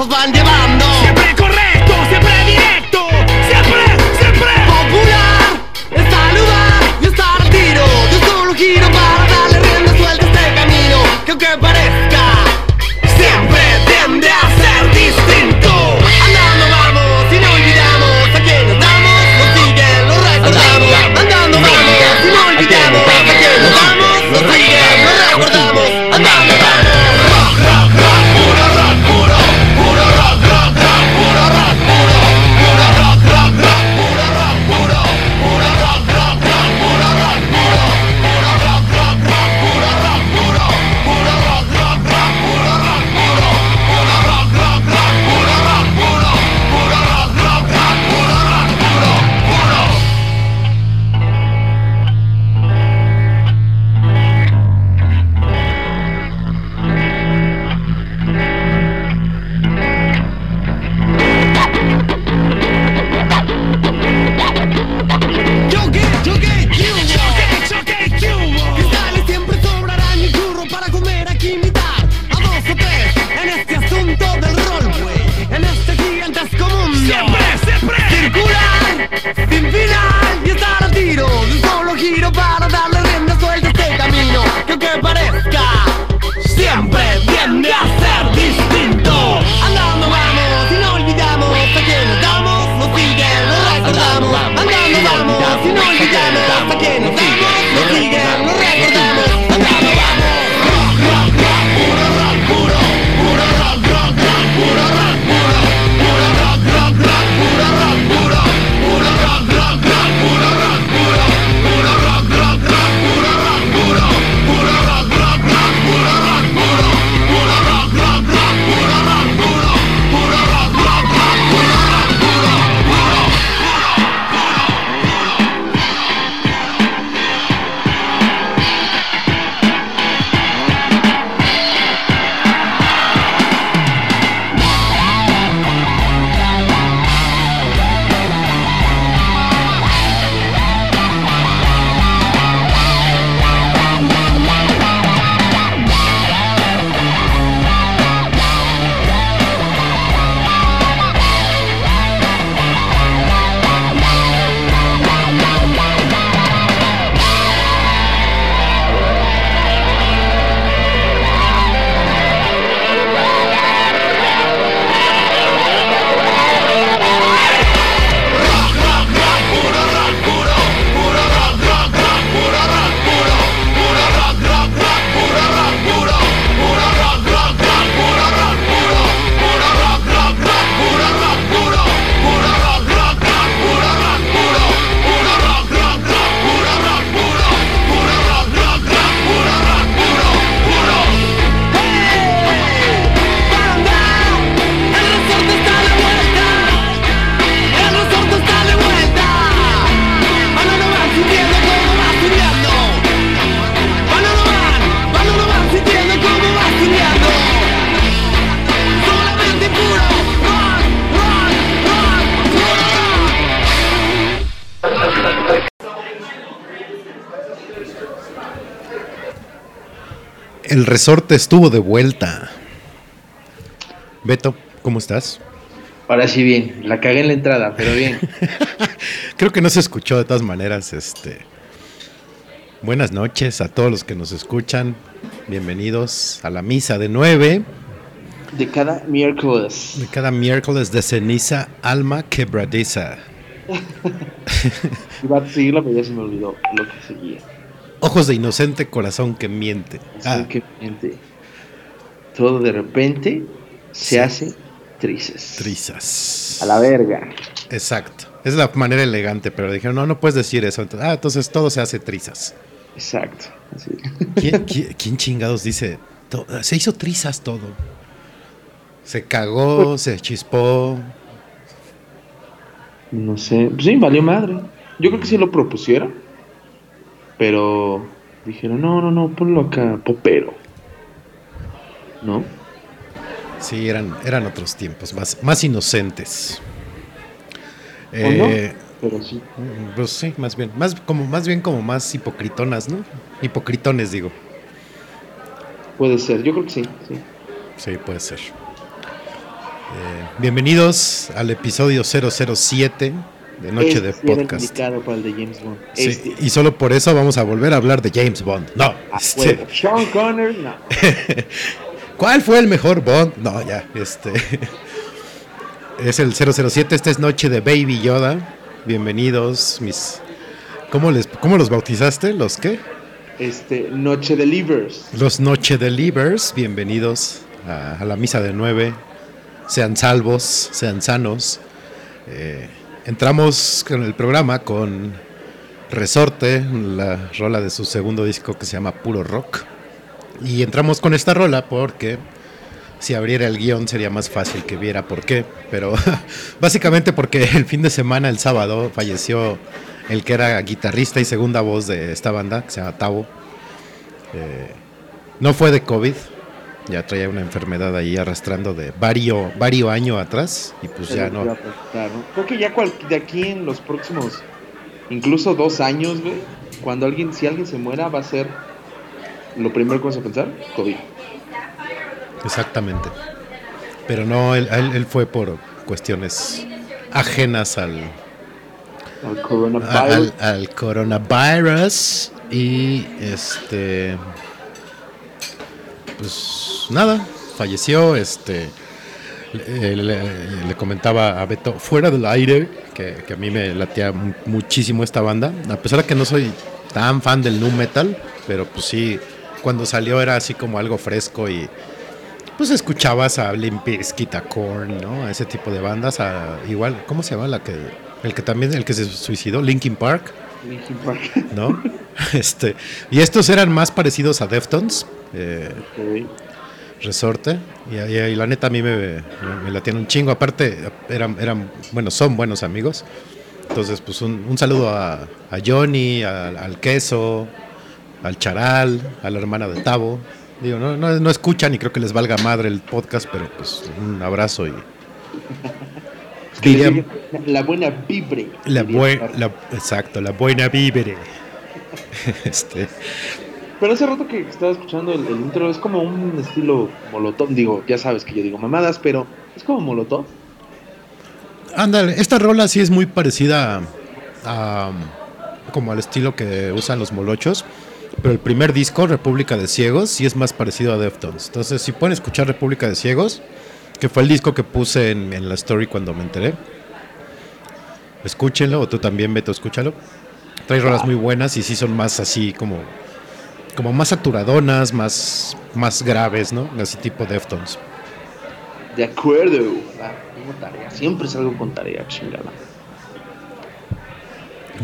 off of el resorte estuvo de vuelta. Beto, ¿cómo estás? Ahora sí bien, la cagué en la entrada, pero bien. Creo que no se escuchó de todas maneras. Este, buenas noches a todos los que nos escuchan. Bienvenidos a la misa de nueve. De cada miércoles. De cada miércoles de ceniza, alma quebradiza. Iba a seguirlo, pero ya se me olvidó lo que seguía. Ojos de inocente, corazón que miente. Ah. que miente. Todo de repente se Sí. hace trizas. Trizas. A la verga. Exacto. Es la manera elegante, pero dijeron, no, no puedes decir eso. Entonces, ah, entonces todo se hace trizas. Exacto. ¿Quién, quién- quién chingados dice? Se hizo trizas todo. Se cagó, se chispó. No sé. Pues sí, valió madre. Yo creo que sí lo propusieron. Pero dijeron, no, no, no, ponlo acá, popero. ¿No? Sí, eran, eran otros tiempos, más, más inocentes. ¿O no? Eh, Pero sí. Pues sí, más bien. Más, como, más bien como más hipocritonas, ¿no? Hipocritones, digo. Puede ser. Yo creo que sí. sí. Sí, puede ser. Eh, bienvenidos al episodio 007 de Noche de Este Podcast. indicado para el de James Bond. Sí, Este. y solo por eso vamos a volver a hablar de James Bond. No. A este, huevo. Sean Connery, no. ¿Cuál fue el mejor Bond? No, ya, este. Es el 007, esta es Noche de Baby Yoda. Bienvenidos, mis. ¿Cómo, les, ¿Cómo los bautizaste? ¿Los qué? Este, Noche de Livers. Los Noche Delivers, bienvenidos a, a la misa de nueve. Sean salvos, sean sanos. Eh, entramos con el programa con Resorte, la rola de su segundo disco que se llama Puro Rock. Y entramos con esta rola porque si abriera el guion sería más fácil que viera por qué. Pero básicamente porque el fin de semana, el sábado, falleció el que era guitarrista y segunda voz de esta banda, que se llama Tavo. Eh, no fue de COVID, ya traía una enfermedad ahí arrastrando de vario, vario año atrás y pues ya no. Creo que ya cual- de aquí en los próximos, incluso dos años, güey, cuando alguien, si alguien se muera, va a ser lo primero que vas a pensar, COVID. Exactamente. Pero no, él, él, él fue por cuestiones ajenas al, Al coronavirus. al, al coronavirus y este pues nada falleció este le, comentaba a Beto fuera del aire que, a mí me latía mu- muchísimo esta banda a pesar de que no soy tan fan del nu metal pero pues sí cuando salió era así como algo fresco y pues escuchabas a Limp Bizkit, a ¿no? A ese tipo de bandas, a, igual, ¿cómo se llama la que el que también el que se suicidó, Linkin Park. ¿No? este, y estos eran más parecidos a Deftones, eh. Resorte, y, y- y la neta a mí me, me, me latían un chingo, aparte eran, eran, bueno, son buenos amigos, entonces pues un, un saludo a, a Johnny, al, al Queso, al Charal, a la hermana de Tavo, digo, no, no, no escuchan y creo que les valga madre el podcast, pero pues un abrazo y... La buena vibre. La buen, la, exacto, la buena vívere. este, Pero hace rato que estaba escuchando el, el intro, es como un estilo molotov. Digo, ya sabes que yo digo mamadas, pero es como molotov. ándale, esta rola sí es muy parecida a, como al estilo que usan los molochos, pero el primer disco, República de Ciegos, sí es más parecido a Deftones. Entonces, si pueden escuchar República de Ciegos, que fue el disco que puse en, en la story cuando me enteré, escúchenlo, o tú también, Beto, escúchalo. Trae rolas muy buenas y sí son más así como, como más saturadonas, más, más graves, ¿no? Así tipo Deftones. De acuerdo. Ah, tengo tarea. Siempre salgo con tarea, chingada.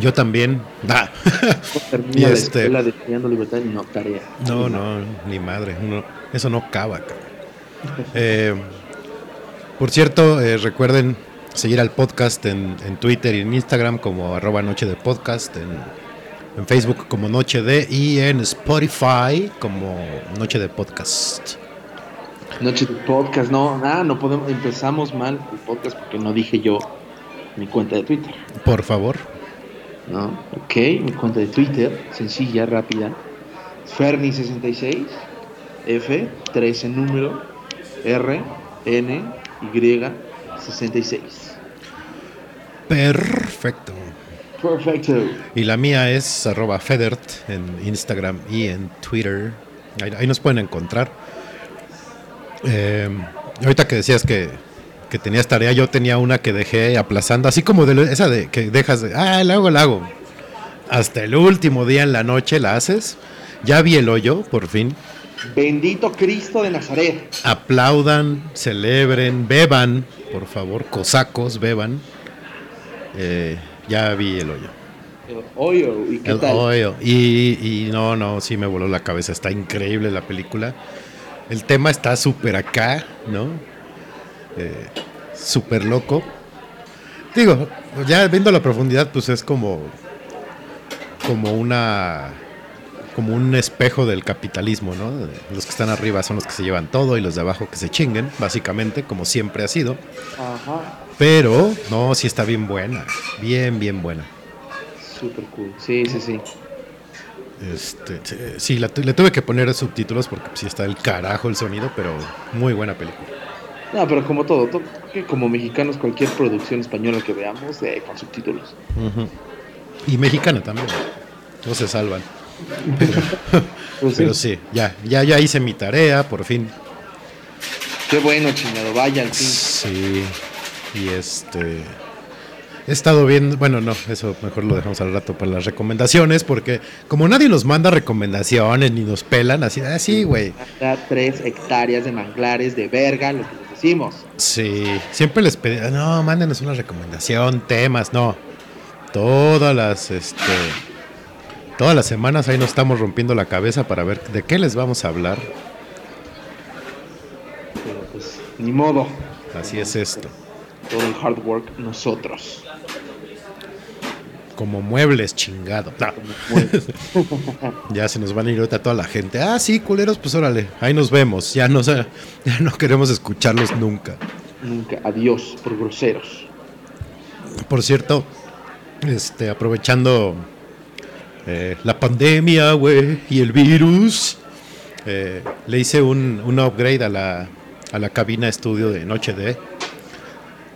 Yo también. Ah. Termina Y la este- de libertad y no tarea. No, no, ni madre. eso no acaba. cabrón. Eh, por cierto, eh, recuerden seguir al podcast en, en Twitter y en Instagram como arroba noche de podcast, en, en Facebook como noche de y en Spotify como noche de podcast. Noche de podcast, no, ah, no podemos, empezamos mal el podcast porque no dije yo mi cuenta de Twitter, Por favor. ¿no? Ok, mi cuenta de Twitter, sencilla, rápida, Ferni66, F, 13 número, R, N, Y, 66. Perfecto. Perfecto. Y la mía es arroba Federt en Instagram y en Twitter. Ahí, ahí nos pueden encontrar. Eh, ahorita que decías que, que tenías tarea, yo tenía una que dejé aplazando, así como de esa de que dejas de, ah, la hago, la hago. Hasta el último día en la noche la haces. Ya vi el hoyo, por fin. Bendito Cristo de Nazaret. Aplaudan, celebren, beban, por favor, cosacos, beban. Eh, ya vi el hoyo. Oye, ¿y qué El tal? hoyo. Y, y no, no, sí me voló la cabeza. Está increíble la película. El tema está súper acá, ¿no? Eh, súper loco. Digo, ya viendo la profundidad, pues es como. Como una. Como un espejo del capitalismo, ¿no? Los que están arriba son los que se llevan todo y los de abajo que se chinguen, básicamente, como siempre ha sido. Ajá. Pero, no, sí está bien buena. Bien, bien buena. Super cool. Sí, sí, sí. Este, sí, la le tuve que poner subtítulos porque sí está del carajo el sonido, pero muy buena película. No, pero como todo, como mexicanos, cualquier producción española que veamos, eh, con subtítulos. Ujú. Y mexicana también. No se salvan. Pues Pero sí. ya, ya, ya hice mi tarea, por fin. Qué bueno, chingado. Vaya al fin. Sí. Y este. He estado viendo, bueno, no, eso mejor lo dejamos al rato para las recomendaciones, porque como nadie nos manda recomendaciones ni nos pelan, así, ah, sí, güey. Tres hectáreas de manglares de verga, lo que les decimos. Sí, siempre les pedí, "Ah, no, mándenos una recomendación, temas, no. Todas las, este, todas las semanas ahí nos estamos rompiendo la cabeza para ver de qué les vamos a hablar. Pero pues, ni modo. Así es esto. Todo el hard work nosotros. Como muebles, chingado. No, ya se nos van a ir ahorita toda la gente. Ah, sí, culeros, pues órale, ahí nos vemos. Ya no, sé- ya no queremos escucharlos nunca. Nunca. Adiós por groseros. Por cierto, este, aprovechando eh, la pandemia, güey, y el virus, eh, le hice un, un upgrade a la, a la cabina estudio de Noche de.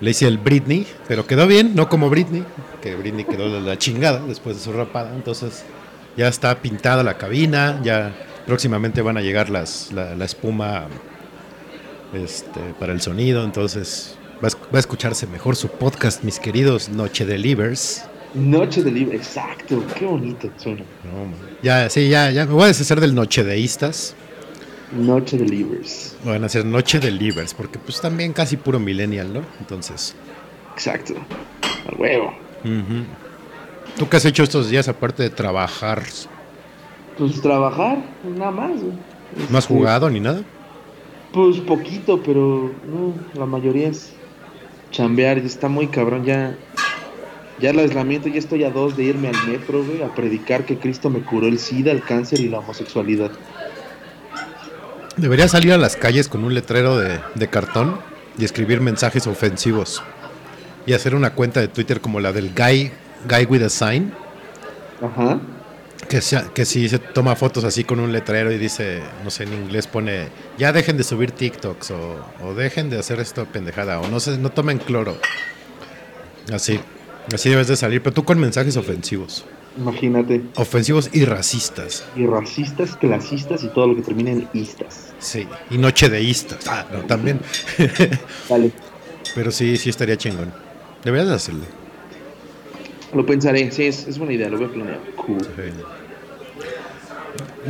Le hice el Britney, pero quedó bien, no como Britney, que Britney quedó de la chingada después de su rapada. Entonces ya está pintada la cabina, ya próximamente van a llegar las, la, espuma este, para el sonido, entonces va a, va a escucharse mejor su podcast, mis queridos Noche Delivers. Noche de libre. Exacto. Qué bonito suena. No, ya, sí, ya, ya me voy a deshacer del Noche Deístas. Noche de libres. Van a ser Noche Delivers, porque pues también casi puro millennial, ¿no? Entonces, Exacto. Al huevo. ¿tú qué has hecho estos días aparte de trabajar? Pues trabajar, nada más. güey. ¿No has jugado ni nada? Pues poquito, pero no, la mayoría es chambear. Está muy cabrón ya. Ya el aislamiento, ya estoy a dos de irme al metro, güey, a predicar que Cristo me curó el SIDA, el cáncer y la homosexualidad. Debería salir a las calles con un letrero de, de cartón y escribir mensajes ofensivos. Y hacer una cuenta de Twitter como la del guy, guy with a sign. Ajá. Que, sea, que si se toma fotos así con un letrero y dice, no sé, en inglés pone, ya dejen de subir TikToks o, o dejen de hacer esto pendejada o no se, no tomen cloro. Así, así debes de salir, pero tú con mensajes ofensivos. Imagínate. Ofensivos y racistas. Y racistas, clasistas y todo lo que termina en istas. Sí, y noche deístas. Ah, no, también. Dale. pero sí, sí estaría chingón. Deberías de hacerlo. Lo pensaré, sí, es, es buena idea, lo voy a planear. Cool. Sí.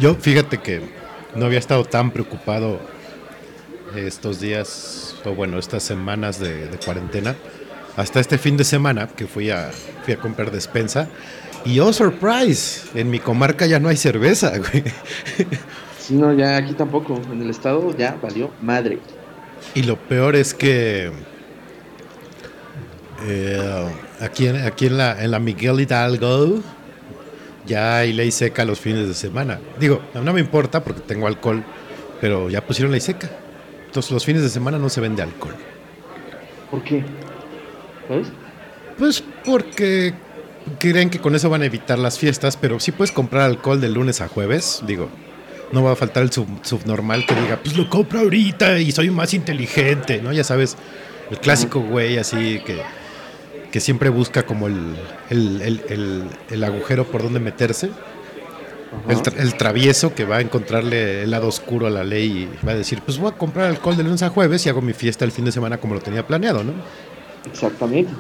Yo, fíjate que no había estado tan preocupado estos días, o bueno, estas semanas de, de cuarentena, hasta este fin de semana que fui a, fui a comprar despensa. Y oh, surprise, en mi comarca ya no hay cerveza, güey. Sí, no, ya aquí tampoco. En el estado ya valió madre. Y lo peor es que eh, aquí, en, aquí en, la, en la Miguel Hidalgo ya hay ley seca los fines de semana. Digo, no me importa porque tengo alcohol, pero ya pusieron ley seca. Entonces los fines de semana no se vende alcohol. ¿Por qué? Pues porque creen que con eso van a evitar las fiestas, pero sí puedes comprar alcohol de lunes a jueves. Digo, no va a faltar el sub- subnormal que diga, pues lo compro ahorita y soy más inteligente, ¿no? Ya sabes, el clásico güey así que, que siempre busca como el, el, el- el- el agujero por donde meterse. El, tra- el travieso que va a encontrarle el lado oscuro a la ley y va a decir, pues voy a comprar alcohol de lunes a jueves y hago mi fiesta el fin de semana como lo tenía planeado, ¿no? Exactamente.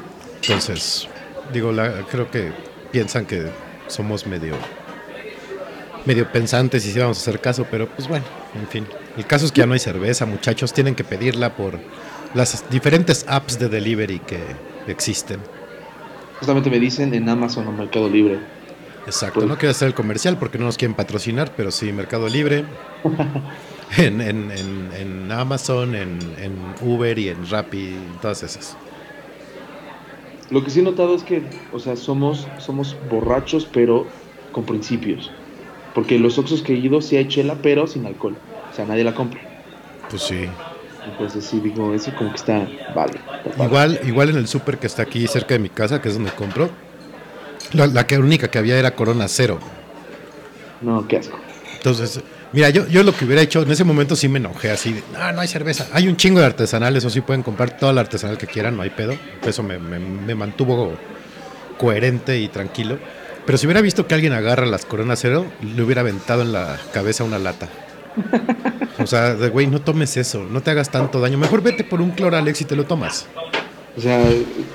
Entonces, digo, la- creo que piensan que somos medio medio pensantes y si vamos a hacer caso, pero pues bueno, en fin. El caso es que ya no hay cerveza, muchachos, tienen que pedirla por las diferentes apps de delivery que existen. Justamente me dicen en Amazon o Mercado Libre. Exacto, no quiero hacer el comercial porque no nos quieren patrocinar, pero sí, Mercado Libre, en, en- en- en Amazon, en, en Uber y en Rappi, todas esas. Lo que sí he notado es que, o sea, somos, somos borrachos, pero con principios. Porque los Oxxos que he ido sí hay chela, pero sin alcohol. O sea, nadie la compra. Pues sí. Entonces sí digo, eso como que está vale. está. Igual, igual en el súper que está aquí cerca de mi casa, que es donde compro, la, la que única que había era Corona Cero. No, qué asco. Entonces, mira, yo, yo lo que hubiera hecho, en ese momento sí me enojé así, de, no, no hay cerveza. Hay un chingo de artesanales, o sí pueden comprar toda la artesanal que quieran, no hay pedo. Eso me, me- me mantuvo coherente y tranquilo. Pero si hubiera visto que alguien agarra las Corona Cero, le hubiera aventado en la cabeza una lata. O sea, de güey, no tomes eso, no te hagas tanto daño. Mejor vete por un Cloralex y te lo tomas. O sea,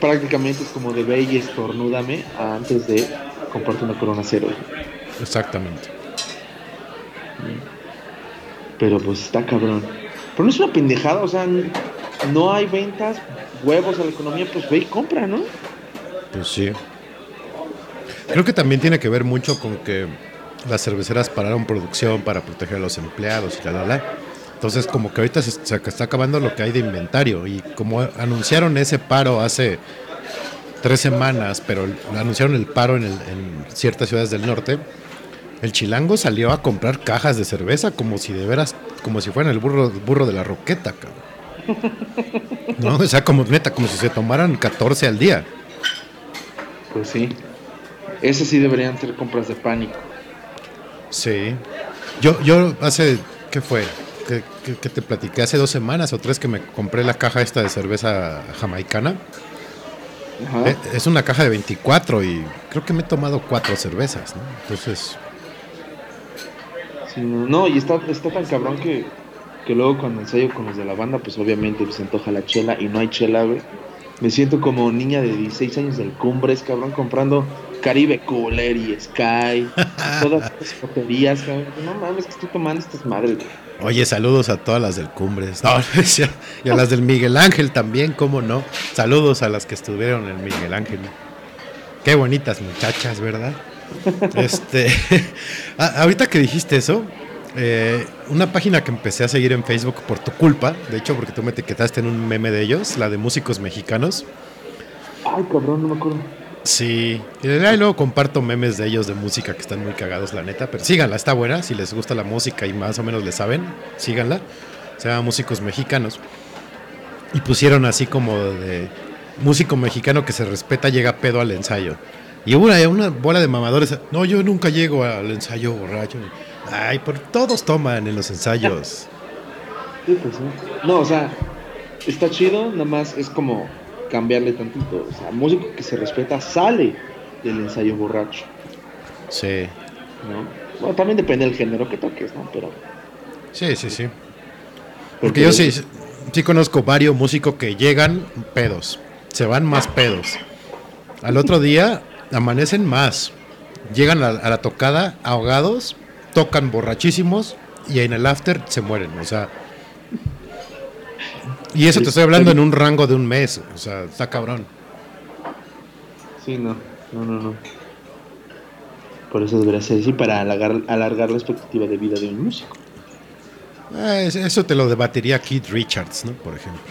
prácticamente es como de ve y estornúdame antes de comprarte una corona cero. Exactamente. Pero pues está cabrón. Pero no es una pendejada, o sea, no hay ventas, huevos a la economía, pues ve y compra, ¿no? Pues sí. Creo que también tiene que ver mucho con que las cerveceras pararon producción para proteger a los empleados y la, la, la. Entonces, como que ahorita se, se está acabando lo que hay de inventario. Y como anunciaron ese paro hace tres semanas, pero anunciaron el paro en, el- en ciertas ciudades del norte, el chilango salió a comprar cajas de cerveza como si de veras, como si fueran el burro, burro de la roqueta, cabrón. No, o sea, como neta, como si se tomaran 14 al día. Pues sí. Esas sí deberían ser compras de pánico. Sí. Yo, yo hace, ¿qué fue? ¿Qué, qué- qué te platiqué? Hace dos semanas o tres que me compré la caja esta de cerveza jamaicana. Ajá. Eh, Es una caja de 24 y creo que me he tomado cuatro cervezas, ¿no? Entonces, Sí, no, no, y está, está tan cabrón que, que luego cuando ensayo con los de la banda, pues obviamente se antoja la chela y no hay chela, güey. Me siento como niña de 16 años del Cumbres, cabrón, comprando Caribe Cooler y Sky, todas estas porquerías, cabrón. No mames, que estoy tomando estas madres, güey. oye, saludos a todas las del Cumbres. No, y a las del Miguel Ángel también, ¿cómo no? Saludos a las que estuvieron en Miguel Ángel. Qué bonitas muchachas, ¿verdad? Este, a- ahorita que dijiste eso, eh, una página que empecé a seguir en Facebook por tu culpa, de hecho porque tú me etiquetaste en un meme de ellos, la de músicos mexicanos. Ay, cabrón, no me acuerdo. Sí, y luego comparto memes de ellos de música que están muy cagados, la neta, pero síganla, está buena, si les gusta la música y más o menos le saben, síganla. Se llama Músicos Mexicanos. Y pusieron así como de músico mexicano que se respeta llega pedo al ensayo. Y una, una bola de mamadores, no, yo nunca llego al ensayo borracho. Ay, por todos toman en los ensayos. Sí, pues sí. No, o sea, está chido, nada más es como cambiarle tantito. O sea, músico que se respeta sale del ensayo borracho, Sí, ¿no? Bueno, también depende del género que toques, ¿no? Pero. sí, sí, sí. Porque yo sí, sí conozco varios músicos que llegan pedos, se van más pedos. Al otro día amanecen más, llegan a, a la tocada ahogados, tocan borrachísimos y en el after se mueren, o sea. Y eso te estoy hablando en un rango de un mes, o sea, está cabrón. Sí, no, no, no, no. Por eso debería ser así, para alargar, alargar la expectativa de vida de un músico. Eh, eso te lo debatiría Keith Richards, ¿no? Por ejemplo.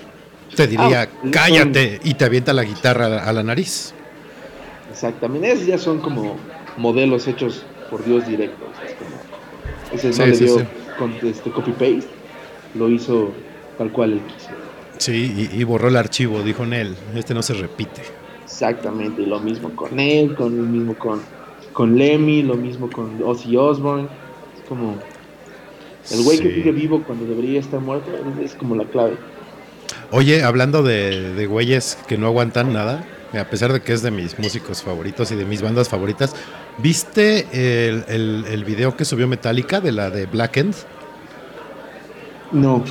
Te diría, Ah, cállate, y te avienta la guitarra a la- a la nariz. Exactamente, esos ya son como modelos hechos por Dios directos. Es como, ese Sí, no le dio sí. con este copy-paste, lo hizo tal cual él quiso. Sí, y, y borró el archivo, dijo Nel, este no se repite. Exactamente, y lo mismo con él, con lo mismo con, con Lemmy, lo mismo con Ozzy Osbourne. Es como el güey que sigue vivo cuando debería estar muerto, es como la clave. Oye, hablando de, de güeyes que no aguantan nada, a pesar de que es de mis músicos favoritos y de mis bandas favoritas. ¿Viste el, el, el video que subió Metallica de la de Black End? No.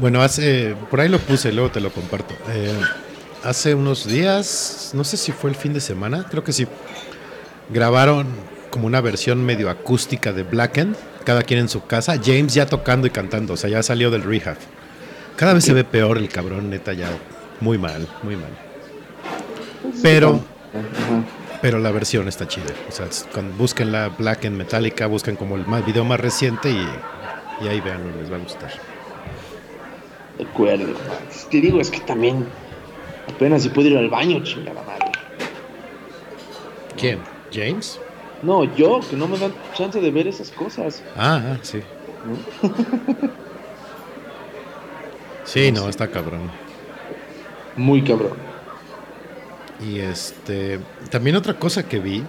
Bueno, hace, por ahí lo puse, luego te lo comparto. Eh, hace unos días, no sé si fue el fin de semana, creo que sí, grabaron como una versión medio acústica de Black End, cada quien en su casa, James ya tocando y cantando, o sea, ya salió del rehab. Cada vez se ve peor el cabrón, neta, ya muy mal, muy mal. Pero, pero la versión está chida. O sea, busquen la Black End Metallica, busquen como el más, video más reciente y, y ahí vean, les va a gustar. De acuerdo. Te digo, es que también apenas si puedo ir al baño, chingada madre. ¿Quién? ¿James? No, yo, que no me dan chance de ver esas cosas. Ah, ah, sí. ¿no? Sí, no, está cabrón. Muy cabrón. Y este, también otra cosa que vi,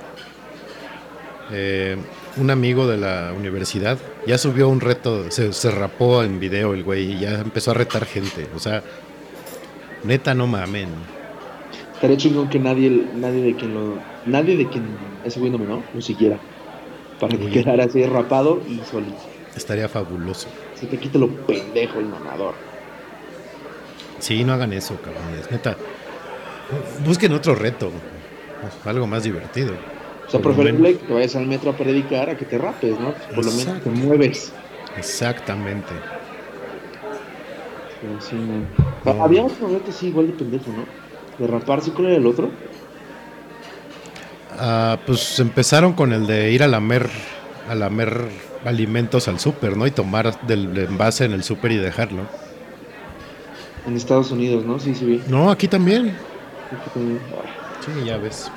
eh, un amigo de la universidad ya subió un reto, se, se rapó en video el güey y ya empezó a retar gente. O sea, neta, no mamen. Estaría chingón que nadie, nadie de quien lo. Nadie de quien ese güey no me no, lo siguiera. Para que quedara así rapado y solito. Estaría fabuloso. Se te quite lo pendejo y mamador. Sí, no hagan eso, cabrones. Neta, busquen otro reto, algo más divertido. O sea, preferible que te vayas al metro a predicar a que te rapes, ¿no? Por lo menos te mueves. Exactamente. Pero sí, no. Ah, Había otro reto, sí, igual de pendejo, ¿no? De raparse, ¿cuál era el otro? Ah, pues empezaron con el de ir a lamer, a lamer alimentos al súper, ¿no? Y tomar del envase en el súper y dejarlo. En Estados Unidos, ¿no? Sí, sí, vi. No, aquí también. Sí, ya ves.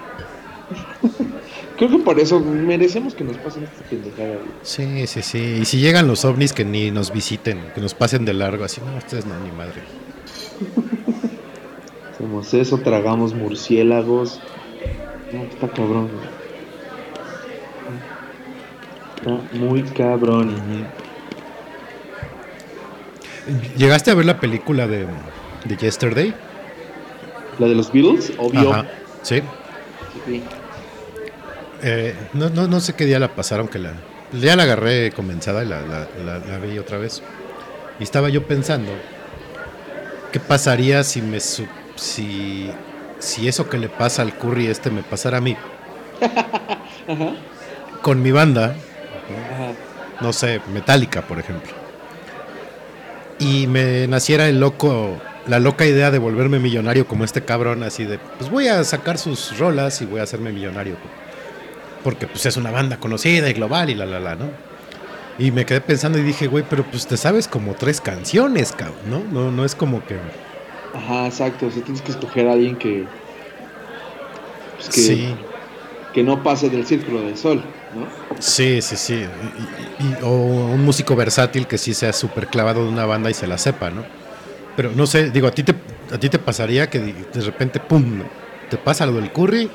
Creo que por eso merecemos que nos pasen estas pendejadas. Sí, sí, sí. Y si llegan los ovnis, que ni nos visiten, que nos pasen de largo, así, no, ustedes no, ni madre. Hacemos eso, tragamos murciélagos. No, está cabrón. güey. Está muy cabrón. ¿Llegaste a ver la película de, de Yesterday? La de los Beatles, obvio. Ajá. Sí. Eh, no, no, no sé qué día la pasaron, que la. Ya la agarré comenzada y la, la- la- la vi otra vez. Y estaba yo pensando, ¿qué pasaría si me si, si eso que le pasa al curry este me pasara a mí? Ajá. Con mi banda, Ajá. no sé, Metallica, por ejemplo. Y me naciera el loco, la loca idea de volverme millonario como este cabrón, así de, pues voy a sacar sus rolas y voy a hacerme millonario. Porque pues es una banda conocida y global y la la la, ¿no? Y me quedé pensando y dije, güey, pero pues te sabes como tres canciones, cabrón, ¿no? No, no es como que... Ajá, exacto. O sea, tienes que escoger a alguien que. pues, que, Sí, que no pase del círculo del sol, ¿no? sí, sí, sí. Y- y- o un músico versátil que sí sea súper clavado de una banda y se la sepa, ¿no? Pero no sé, digo, a ti te, a ti te pasaría que de repente, pum, te pasa lo del curry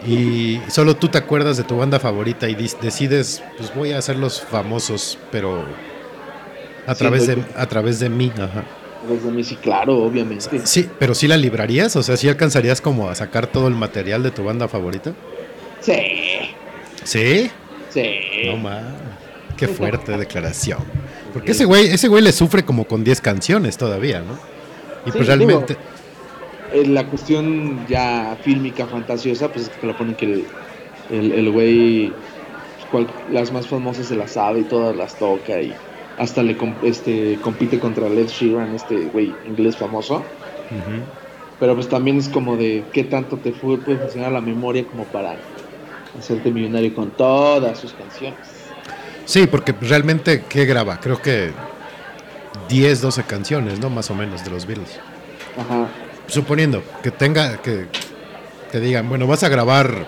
y solo tú te acuerdas de tu banda favorita y decides, pues voy a hacerlos famosos, pero a Sí, través de, a través de mí, ajá. Desde mí sí, claro, obviamente. Sí, pero sí la librarías, o sea, sí alcanzarías como a sacar todo el material de tu banda favorita. Sí, ¿Sí? sí. No mames. Qué fuerte declaración. Porque ese güey, ese güey le sufre como con 10 canciones todavía, ¿no? Y Sí, pues realmente. Eh, La cuestión ya fílmica, fantasiosa, pues es que te la ponen que el, el, el güey, pues, cual- las más famosas se las sabe y todas las toca y hasta le este, compite contra Led Sheeran, este güey inglés famoso. Pero pues también es como de qué tanto te fue, puede funcionar la memoria como para hacerte millonario con todas sus canciones. Sí, porque realmente, ¿qué graba? Creo que 10, 12 canciones, ¿no? Más o menos de los Beatles. Ajá. Suponiendo que tenga, que te digan, bueno, vas a grabar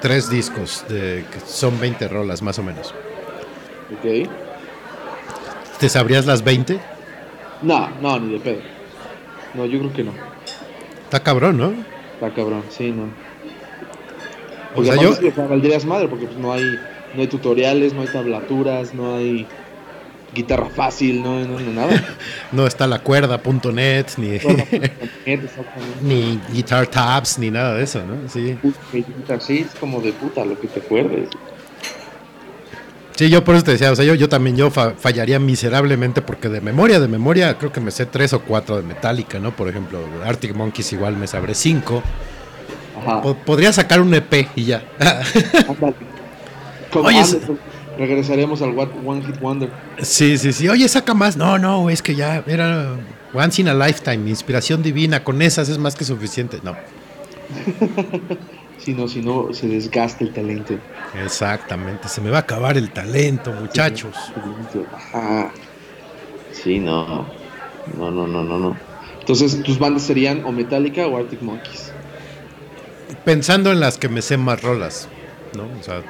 tres discos, de, que son 20 rolas más o menos. Ok. ¿Te sabrías las 20? No, no, ni de pedo. No, yo creo que no. Está cabrón, ¿no? Está cabrón, sí, no. O Porque sea, aparte yo... valdrías madre, porque pues no hay, no hay tutoriales, no hay tablaturas, no hay guitarra fácil, no, no, no nada. No está la cuerda.net, ni, ni guitar tabs, ni nada de eso, ¿no? Sí. Sí, es como de puta lo que te acuerdes. Sí, yo por eso te decía, o sea, yo, yo también yo fa- fallaría miserablemente porque de memoria, de memoria, creo que me sé tres o cuatro de Metallica, ¿no? Por ejemplo, Arctic Monkeys igual me sabré cinco. Ajá. Po- podría sacar un EP y ya. Como Oye, regresaríamos al One Hit Wonder. sí, sí, sí. Oye, saca más. No, no, es que ya era once in a lifetime, inspiración divina. Con esas es más que suficiente. No, Si no, si no, se desgasta el talento. exactamente. Se me va a acabar el talento, muchachos. Ajá. Sí, no. No, no, no, no, no. Entonces, tus bandas serían o Metallica o Arctic Monkeys. Pensando en las que me sé más rolas, ¿no? O sea,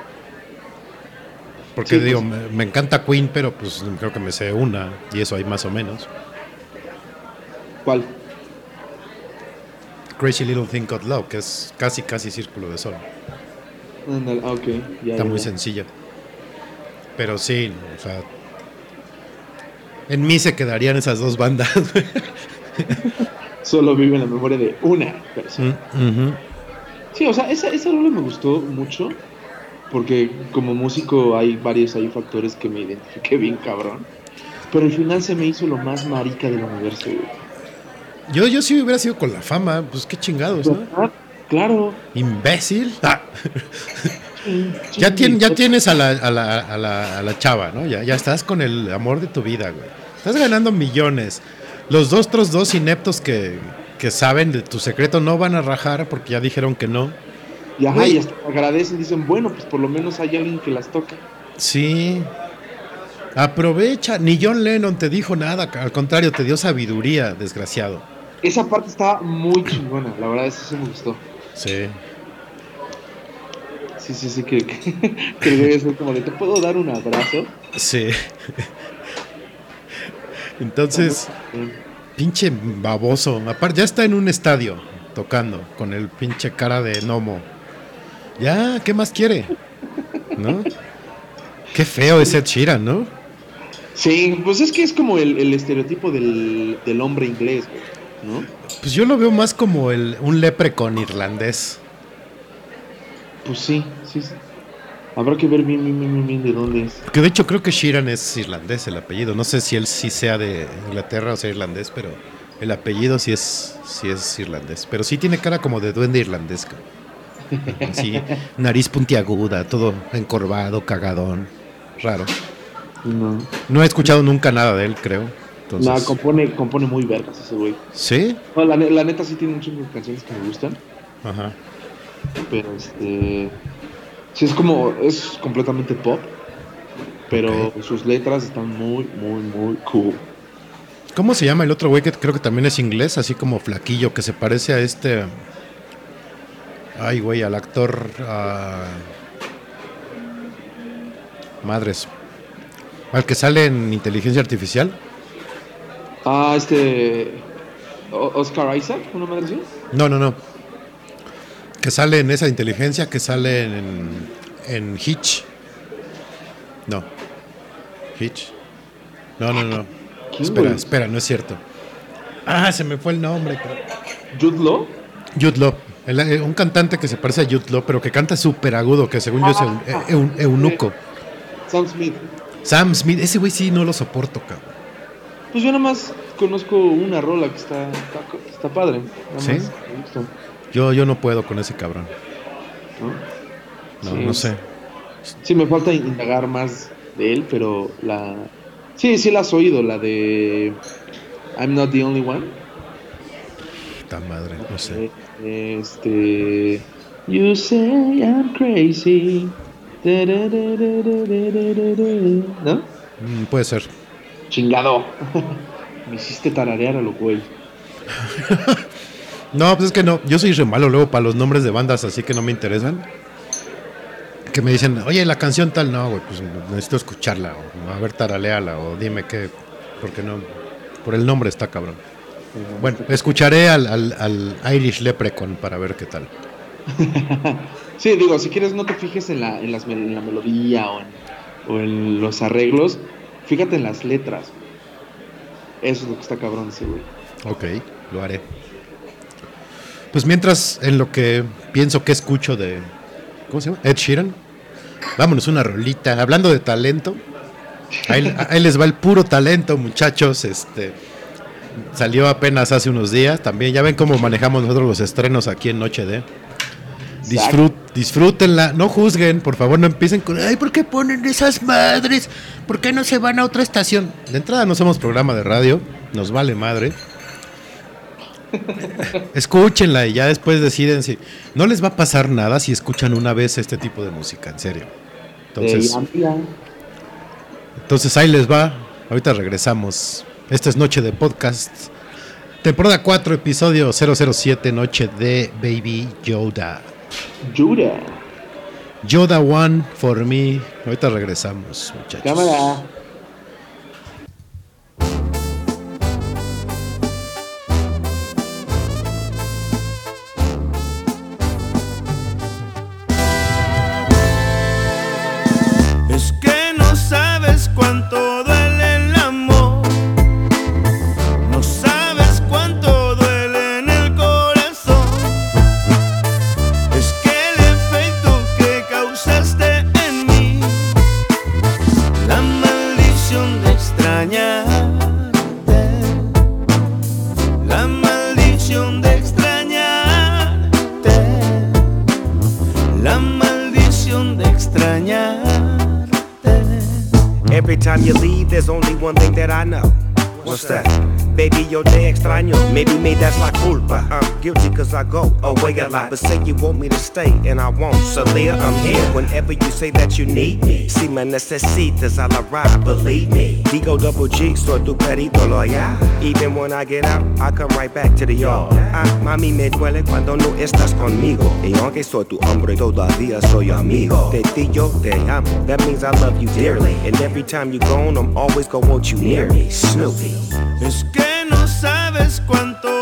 porque Sí, pues. digo, me, me encanta Queen, pero pues creo que me sé una y eso hay más o menos. ¿Cuál? Crazy Little Thing Called Love, que es casi, casi círculo de sol. Ah. Ya, Está ya, muy ya. sencilla. Pero sí, o sea, en mí se quedarían esas dos bandas. Solo vive en la memoria de una persona. Mm. Sí, o sea, esa, esa rola me gustó mucho. Porque como músico hay varios hay factores que me identifiqué bien cabrón. Pero al final se me hizo lo más marica del universo. güey. Yo, yo sí hubiera sido con la fama, pues qué chingados, ¿no? Ah, claro. Imbécil. Ah. Ya, tien- ya tienes a la, a, la, a, la, a la chava, ¿no? Ya, ya estás con el amor de tu vida, güey. Estás ganando millones. Los dos otros dos ineptos que, que saben de tu secreto no van a rajar porque ya dijeron que no. Y, ajá, y hasta agradecen, dicen, bueno, pues por lo menos hay alguien que las toca. Sí. Aprovecha. Ni John Lennon te dijo nada. Al contrario, te dio sabiduría, desgraciado. Esa parte está muy chingona, la verdad, eso sí me gustó. Sí. Sí, sí, sí, que, que, que güey es como de, ¿te puedo dar un abrazo? Sí. Entonces, pinche baboso. Aparte, ya está en un estadio tocando con el pinche cara de gnomo. Ya, ¿qué más quiere? ¿No? Qué feo ese Ed Sheeran, ¿no? Sí, pues es que es como el, el estereotipo del, del hombre inglés, ¿no? Pues yo lo veo más como el, un leprecon irlandés. Pues sí, sí, sí. Habrá que ver bien, bien, bien, bien, bien de dónde es. Que de hecho creo que Sheeran es irlandés el apellido. No sé si él sí sea de Inglaterra o sea irlandés, pero el apellido sí es, sí es irlandés. Pero sí tiene cara como de duende irlandés. Cabrón. Sí, nariz puntiaguda, todo encorvado, cagadón, raro. No, No he escuchado nunca nada de él, creo. Entonces, no compone, compone muy vergas ese güey. ¿Sí? No, la, ne- la neta sí tiene de canciones que me gustan, Ajá. pero este... Sí, es como, es completamente pop, pero sus letras están muy, muy, muy cool. ¿Cómo se llama el otro güey que creo que también es inglés, así como flaquillo, que se parece a este... Ay, güey, al actor... Madres. Al que sale en Inteligencia Artificial. Ah, este... Oscar Isaac, una madre así. No, no, no. Que sale en esa inteligencia, que sale en, en Hitch. No. Hitch. No, no, no. ¿Quién, Espera, espera, no es cierto. Ah, se me fue el nombre. Jude Law. Jude Law. El- eh, un cantante que se parece a Law, pero que canta súper agudo, que según yo es un, Ah. eh, un eunuco. Sam Smith. Sam Smith, ese güey sí no lo soporto, cabrón. Pues yo nada más conozco una rola que está, está, está padre. ¿Sí? Yo, yo no puedo con ese cabrón. ¿no? No, Sí, no sé. Sí, me falta indagar más de él, pero la... Sí, sí la has oído, la de... I'm not the only one. Puta madre, no sé. Este... You say I'm crazy. ¿No? Mm, puede ser. Chingado. me hiciste tararear a lo güey. No, pues es que no. Yo soy re malo luego para los nombres de bandas, así que no me interesan. Que me dicen, oye, la canción tal, no, güey, pues necesito escucharla, o a ver, taraléala, o dime qué, porque no, por el nombre está cabrón. Bueno, escucharé al, al, al Irish Leprechaun para ver qué tal. Sí, digo, si quieres no te fijes en la, en las, mel- en la melodía o en, o en los arreglos, Fíjate en las letras. Eso es lo que está cabrón ese güey. Ok, lo haré. Pues mientras, en lo que pienso que escucho de. ¿Cómo se llama? Ed Sheeran. Vámonos una rolita. Hablando de talento. Ahí, ahí les va el puro talento, muchachos. Este. Salió apenas hace unos días. También ya ven cómo manejamos nosotros los estrenos aquí en Noche de. Disfrut, disfrútenla, no juzguen, por favor, no empiecen con, ay, ¿por qué ponen esas madres? ¿Por qué no se van a otra estación? De entrada no somos programa de radio, nos vale madre. Escúchenla y ya después deciden si no les va a pasar nada si escuchan una vez este tipo de música, en serio. Entonces, entonces ahí les va. Ahorita regresamos. Esta es Noche de Podcast. Temporada 4, episodio 007, Noche de Baby Yoda. Yura. Yoda One for me. Ahorita regresamos, muchachos. Cámara. That you need me. Si me necesitas, I'll arrive, believe me. Digo double G, soy tu perito loyal. Even when I get out, I come right back to the yard. Ah, mami, me duele cuando no estás conmigo. Y aunque soy tu hombre, todavía soy amigo. De ti yo te amo. That means I love you dearly. And every time you're gone, I'm always gonna want you near me. Snoopy. Es que no sabes cuánto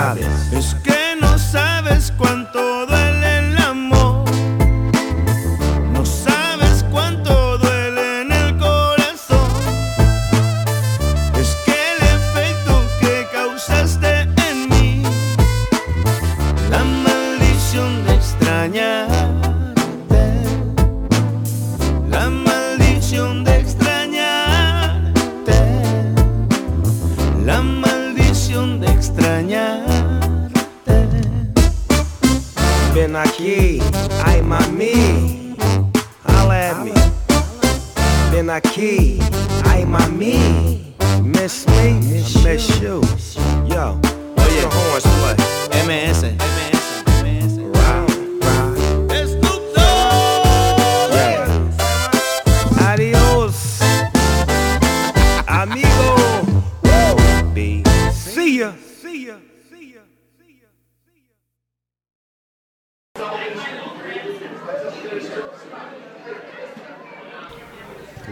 Es que no sabes cuánto extrañarte. Ven aquí, ay mami, holla me. Ven aquí, ay mami, miss me, I miss you. Yo, where your horns play? MS.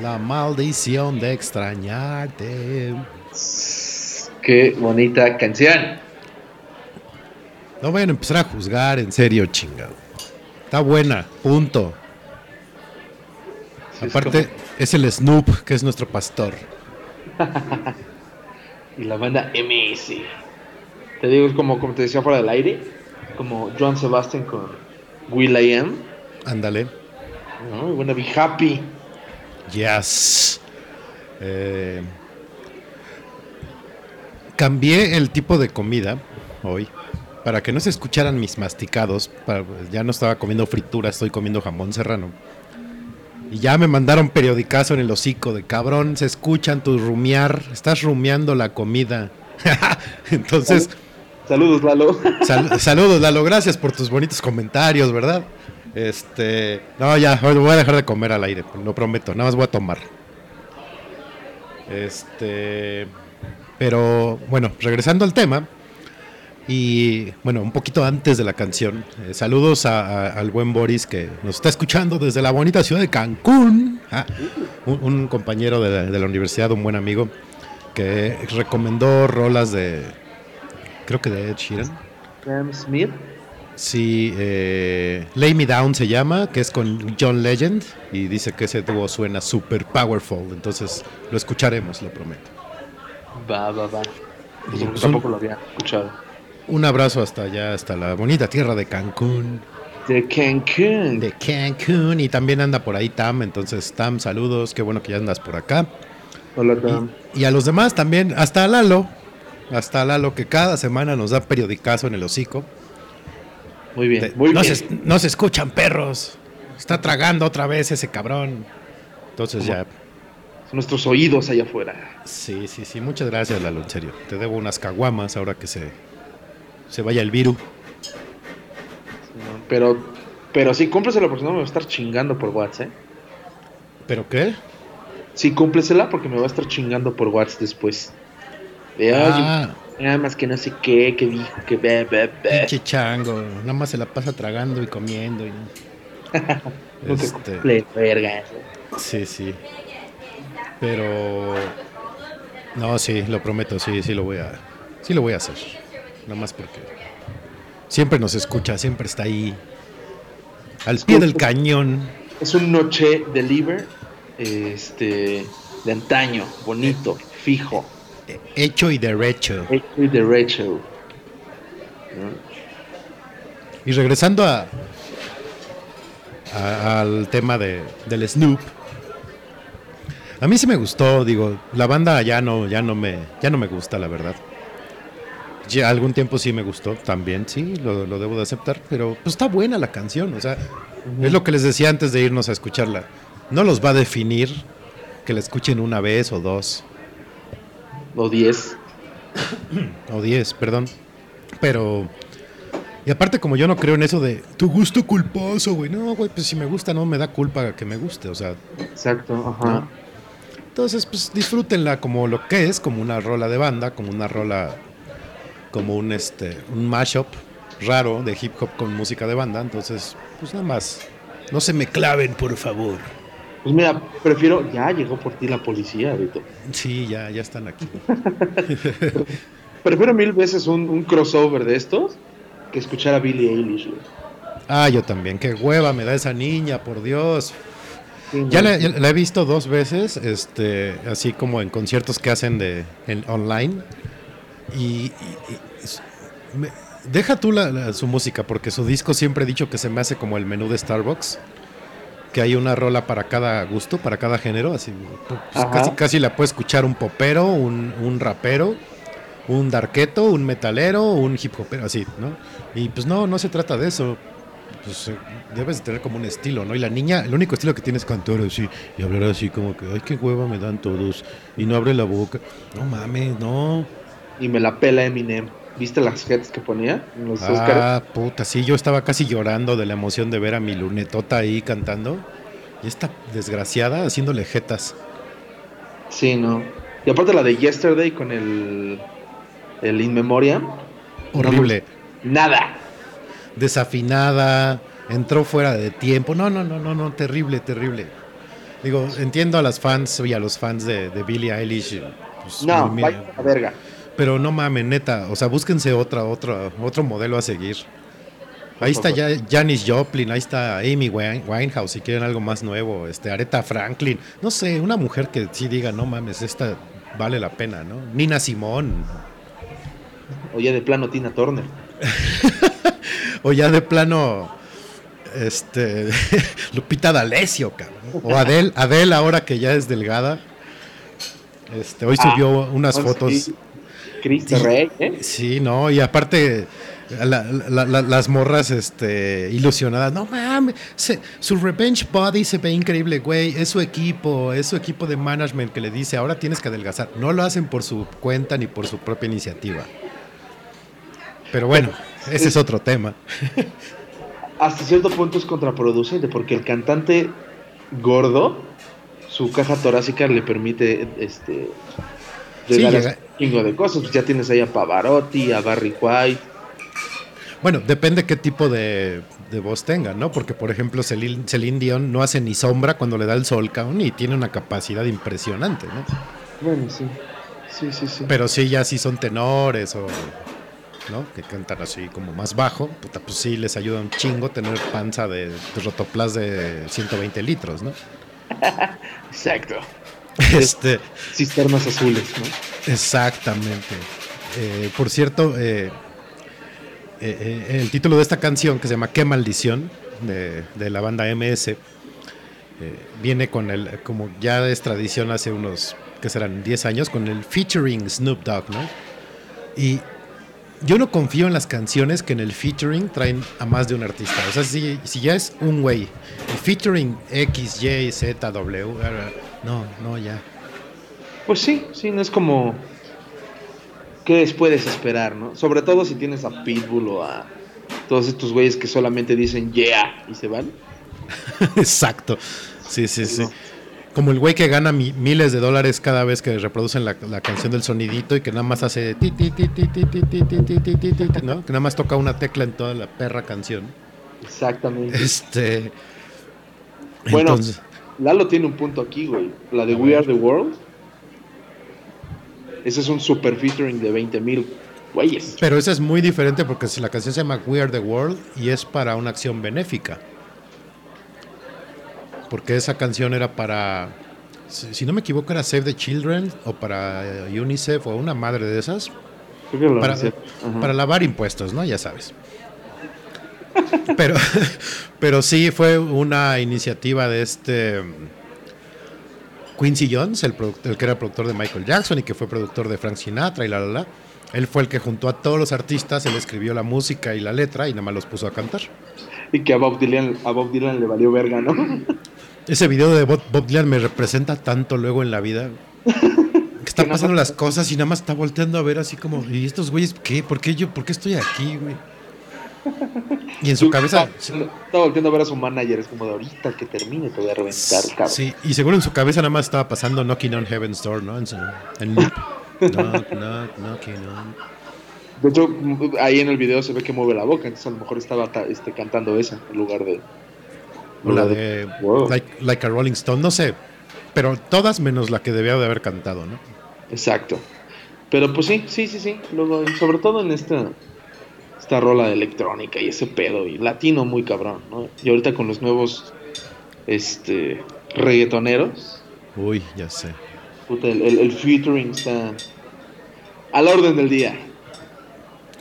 La maldición de extrañarte. Qué bonita canción. No vayan a empezar a juzgar, en serio, chingado. Está buena, punto. Sí, es Aparte, es el Snoop, que es nuestro pastor. Y la banda MS. Te digo, es como, como te decía fuera del aire, como Joan Sebastian con Will I Am. Ándale. ¿no? Y Wanna Be Happy. Yes. Eh, cambié el tipo de comida hoy para que no se escucharan mis masticados. para- ya no estaba comiendo fritura, estoy comiendo jamón serrano. Y ya me mandaron periodicazo en el hocico de cabrón, se escuchan tu rumiar, estás rumiando la comida. Entonces, Saludos, Lalo. sal- saludos Lalo, gracias por tus bonitos comentarios, ¿verdad? Este, no, ya, voy a dejar de comer al aire, lo prometo, nada más voy a tomar. Este, pero bueno, regresando al tema y bueno, un poquito antes de la canción, eh, saludos a- a- al buen Boris que nos está escuchando desde la bonita ciudad de Cancún, Ah, un, un compañero de la, de la universidad, un buen amigo que recomendó rolas de, creo que de Ed Sheeran. Sam Smith. Sí, eh, Lay Me Down se llama, que es con John Legend, y dice que ese dúo suena super powerful, entonces lo escucharemos, lo prometo. Va, va, va. Y, pues, tampoco lo había escuchado. Un abrazo hasta allá, hasta la bonita tierra de Cancún, De Cancún. de Cancún, y también anda por ahí Tam, entonces Tam, saludos, qué bueno que ya andas por acá. Hola, Tom. Y a los demás también, hasta Lalo, hasta Lalo, que cada semana nos da periodicazo en el hocico. Muy bien, muy no, bien. Se, no se escuchan perros, está tragando otra vez ese cabrón. Entonces ya... Nuestros oídos allá afuera. Sí, sí, sí. Muchas gracias, Lalo, en serio. Te debo unas caguamas ahora que se, se vaya el virus. Pero, pero sí, cúmplesela porque no me va a estar chingando por WhatsApp, ¿eh? ¿Pero qué? Sí, cúmplesela porque me va a estar chingando por WhatsApp después. De, Ah, nada más que no sé qué, que dijo, que be, be, be. pinche chango. Nada más se la pasa tragando y comiendo. Y... Este, cumple, verga. sí, sí. Pero... No, sí, lo prometo, sí, sí lo voy a... Sí lo voy a hacer. Nada más porque... Siempre nos escucha, siempre está ahí. Al pie del cañón. Es un noche deliver, este, de antaño, bonito, fijo, Hecho y derecho. hecho y derecho. Y regresando a, a- al tema de, del Snoop, a mí sí me gustó, digo, la banda ya no, ya no me, ya no me gusta, la verdad. Ya algún tiempo sí me gustó, también, sí, lo, lo debo de aceptar, pero pues está buena la canción, o sea, es lo que les decía antes de irnos a escucharla. No los va a definir que la escuchen una vez o dos, O 10. o diez, perdón, pero... Y aparte como yo no creo en eso de tu gusto culposo, güey, no, güey, pues si me gusta no me da culpa que me guste, o sea, Exacto, ajá. ¿no? Entonces, pues disfrútenla como lo que es, como una rola de banda, como una rola, como un este, un mashup raro de hip hop con música de banda. Entonces, pues nada más, no se me claven, por favor. Pues mira, prefiero, ya llegó por ti la policía, Vito. Sí, ya, ya están aquí. Prefiero mil veces un, un crossover de estos que escuchar a Billie Eilish. Ah, yo también, qué hueva me da esa niña, por Dios. Sí, Ya la, he visto dos veces, este, así como en conciertos que hacen de en online. Y, y- y es- me- deja tú la- la- su música, porque su disco siempre he dicho que se me hace como el menú de Starbucks, que hay una rola para cada gusto, para cada género, así pues, casi, casi la puede escuchar un popero, un, un rapero, un darqueto, un metalero, un hip hopero, así, ¿no? Y pues no, no se trata de eso pues eh, debes de tener como un estilo, ¿no? Y la niña, el único estilo que tiene es cantar así y hablar así como que, ay, qué hueva me dan todos y no abre la boca. No mames, no. Y me la pela Eminem. ¿Viste las heads que ponía en los Oscars? Ah, puta, sí, yo estaba casi llorando de la emoción de ver a mi lunetota ahí cantando y esta desgraciada haciéndole jetas. Sí, no. Y aparte la de Yesterday con el, el In Memoriam. Horrible, Nada. desafinada, entró fuera de tiempo. No, no, no, no, no, terrible, terrible. Digo, entiendo a las fans y a los fans de, de Billie Eilish. pues, No, vaya a verga. Pero no mames, neta, o sea, búsquense otra, otra, otro modelo a seguir. Ahí está ya Janis Joplin, ahí está Amy Wine- Winehouse, si quieren algo más nuevo, este Aretha Franklin, no sé, una mujer que sí diga, no mames, esta vale la pena, ¿no? Nina Simón, Oye, de plano Tina Turner. o ya de plano, Este, Lupita D'Alessio, cabrón. O Adele, Adele ahora que ya es delgada. Este, hoy Ah, subió unas pues fotos. sí. Cristo Sí. Rey, ¿eh? Sí, no, y aparte la- la- la- las morras este, ilusionadas, no mames, se- su Revenge Body se ve increíble, güey, es su equipo, es su equipo de management que le dice, ahora tienes que adelgazar. No lo hacen por su cuenta ni por su propia iniciativa. Pero bueno, ese es otro tema. Hasta cierto punto es contraproducente porque el cantante gordo, su caja torácica le permite este Sí, llega- a un chingo de cosas. Pues ya tienes ahí a Pavarotti, a Barry White. Bueno, depende qué tipo de, de voz tenga, ¿no? Porque, por ejemplo, Celine, Celine Dion no hace ni sombra cuando le da el sol, cabrón, y tiene una capacidad impresionante, ¿no? Bueno, sí. Sí, sí, sí. Pero sí, ya sí son tenores o, ¿no? Que cantan así como más bajo, puta, pues sí les ayuda un chingo tener panza de, de rotoplas de 120 litros, ¿no? Exacto. Este, Cisternas azules, ¿no? exactamente. Eh, por cierto, eh, eh, el título de esta canción, que se llama Qué maldición, de, de la banda MS, viene con el, como ya es tradición hace unos, que serán 10 años, con el featuring Snoop Dogg, ¿no? Y yo no confío en las canciones que en el featuring traen a más de un artista. O sea, si, si ya es un güey, el featuring X, Y, Z, W, no, no, ya. Pues sí, sí, no es como. ¿Qué es- puedes esperar, no? Sobre todo si tienes a Pitbull o a todos estos güeyes que solamente dicen yeah y se van. Exacto. Sí, sí, sí. Como el güey que gana mi- miles de dólares cada vez que reproducen la, la canción del sonidito y que nada más hace ti, ti, ti, ti, ti, ti, ti, ti, ti, ti, ti, ti, ti, ¿no? Que nada más toca una tecla en toda la perra canción. Exactamente. Este. Bueno, entonces- Lalo tiene un punto aquí, güey. La de We Are the World. Ese es un super featuring de 20 mil güeyes. Pero esa es muy diferente porque la canción se llama We Are the World y es para una acción benéfica. Porque esa canción era para, si, no me equivoco, era Save the Children o para UNICEF o una madre de esas. Creo que para lavar impuestos, ¿no? Ya sabes. Pero, pero sí fue una iniciativa de este mm, Quincy Jones, el, el que era productor de Michael Jackson y que fue productor de Frank Sinatra y la la la. Él fue el que juntó a todos los artistas, él escribió la música y la letra y nada más los puso a cantar. Y que a Bob Dylan, a Bob Dylan le valió verga, ¿no? Ese video de Bob, Bob Dylan me representa tanto luego en la vida. Que están pasando las cosas y nada más está volteando a ver así como, ¿y estos güeyes qué? ¿Por qué yo? ¿Por qué estoy aquí, güey? Y en su cabeza, Estaba, volviendo a ver a su manager. Es como de ahorita que termine, te voy a reventar, cabrón. Sí, y seguro en su cabeza nada más estaba pasando Knocking on Heaven's Door, ¿no? En, su, en loop. Knock, knock, knocking on. De hecho, ahí en el video se ve que mueve la boca. Entonces a lo mejor estaba ta- este, cantando esa en lugar de. O la de Wow. like, like a Rolling Stone, no sé. Pero todas menos la que debía de haber cantado, ¿no? Exacto. Pero pues sí, sí, sí, sí. Luego, sobre todo en esta, esta rola de electrónica y ese pedo y latino muy cabrón, ¿no? Y ahorita con los nuevos este reggaetoneros, Uy, ya sé. puta, el, el, el featuring está a la orden del día.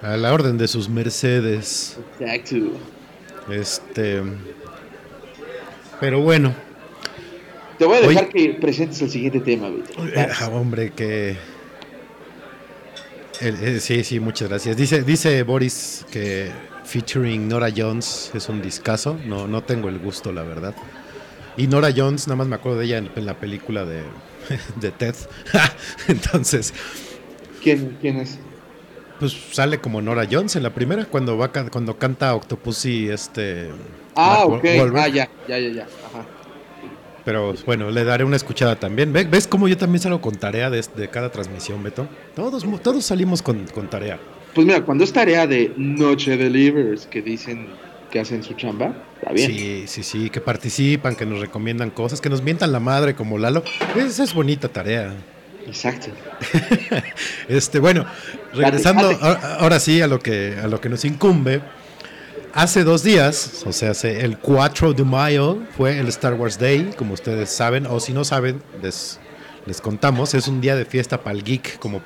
A la orden de sus Mercedes. Exacto. Este. Pero bueno, Te voy a dejar que presentes el siguiente tema, Víctor. eh, hombre, que. El- eh, sí, sí, muchas gracias. Dice, dice Boris que featuring Nora Jones es un discazo. No, no tengo el gusto, la verdad. Y Nora Jones, nada más me acuerdo de ella en, en la película de, de Ted. Entonces, ¿Quién, ¿Quién es? pues sale como Nora Jones en la primera, cuando va cuando canta Octopussy este. Ah, Mark ok. Ah, ya, ya, ya, ya. Ajá. Pero bueno, le daré una escuchada también. ¿Ve- ¿Ves cómo yo también salgo con tarea de, de cada transmisión, Beto? Todos, todos salimos con, con tarea. Pues mira, cuando es tarea de Noche Delivers que dicen que hacen su chamba, está bien. Sí, sí, sí, que participan, que nos recomiendan cosas, que nos mientan la madre como Lalo. Esa es bonita tarea. Exacto. Este, bueno, regresando Date, date. a- ahora sí a lo que a lo que nos incumbe. Hace dos días, o sea, el 4 de mayo fue el Star Wars Day, como ustedes saben, o si no saben, les, les contamos, es un día de fiesta para el geek, como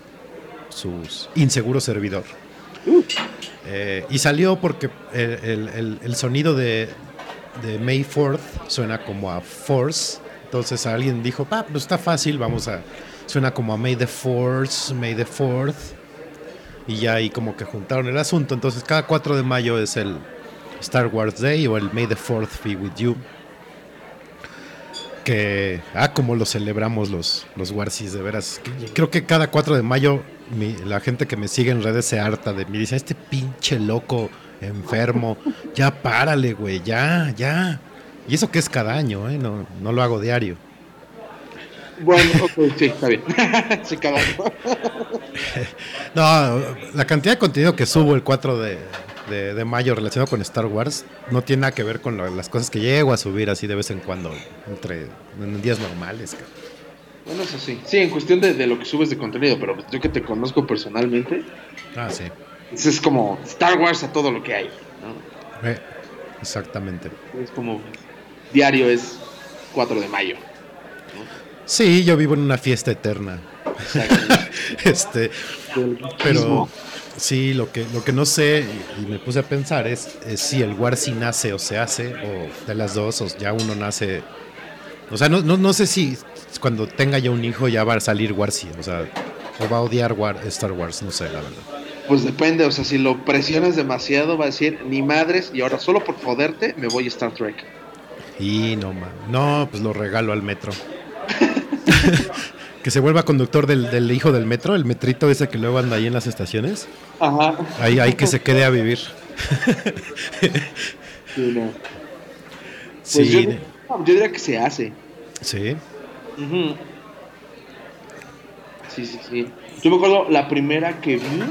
su inseguro servidor. Eh, y salió porque el, el- el- sonido de de May 4th suena como a Force. Entonces alguien dijo, ah, pues está fácil, vamos a. Suena como a May the Force, May the 4th. Y ya ahí como que juntaron el asunto. Entonces cada 4 de mayo es el Star Wars Day o el May the 4th be with you. Que, ah, como lo celebramos los, los Warsis, de veras. Creo que cada 4 de mayo mi- la gente que me sigue en redes se harta de mí. Dice, este pinche loco enfermo, ya párale, güey, ya, ya. Y eso que es cada año, ¿eh? No, no lo hago diario. Bueno, ok, sí, está bien. sí, cabrón. No, la cantidad de contenido que subo el 4 de, de- de mayo relacionado con Star Wars no tiene nada que ver con lo- las cosas que llego a subir así de vez en cuando, entre en días normales. Bueno, eso sí. Sí, en cuestión de, de lo que subes de contenido, pero yo que te conozco personalmente, Ah, sí. es, es como Star Wars a todo lo que hay. ¿no? Eh, exactamente. Es como diario es 4 de mayo. Sí, yo vivo en una fiesta eterna. este, pero. Sí, lo que, lo que no sé y, y me puse a pensar es, es si el Warsi nace o se hace, o de las dos, o ya uno nace. O sea, no, no, no sé si cuando tenga ya un hijo ya va a salir Warsi, o sea, o va a odiar War- Star Wars, no sé, la verdad. Pues depende, o sea, si lo presionas demasiado va a decir ni madres y ahora solo por joderte me voy a Star Trek. Y no, man. No, pues lo regalo al metro. que se vuelva conductor del, del hijo del metro, el metrito ese que luego anda ahí en las estaciones. Ajá. Ahí, ahí que se quede a vivir. Sí, no. Pues Sí, yo, yo diría que se hace. sí. Sí, sí, sí. Yo me acuerdo la primera que vi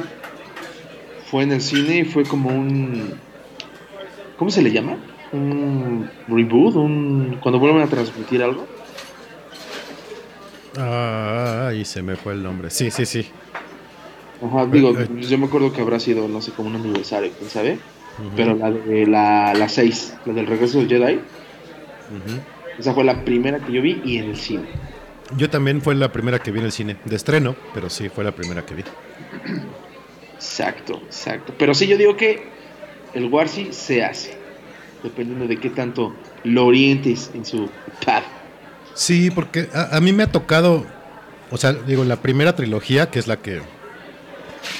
fue en el cine y fue como un. ¿Cómo se le llama? Un reboot, un cuando vuelven a transmitir algo. Ah, ahí se me fue el nombre. Sí, sí, sí. Ajá, digo, Eh, yo me acuerdo que habrá sido, no sé, como un aniversario, quién sabe. Pero la de la, la 6, la del regreso del Jedi, esa fue la primera que yo vi y en el cine. Yo también fue la primera que vi en el cine. De estreno, pero sí, fue la primera que vi. Exacto, exacto. Pero sí, yo digo que el Warsi se hace, dependiendo de qué tanto lo orientes en su path. Sí, porque a, mí me ha tocado, o sea, digo, la primera trilogía, que es la que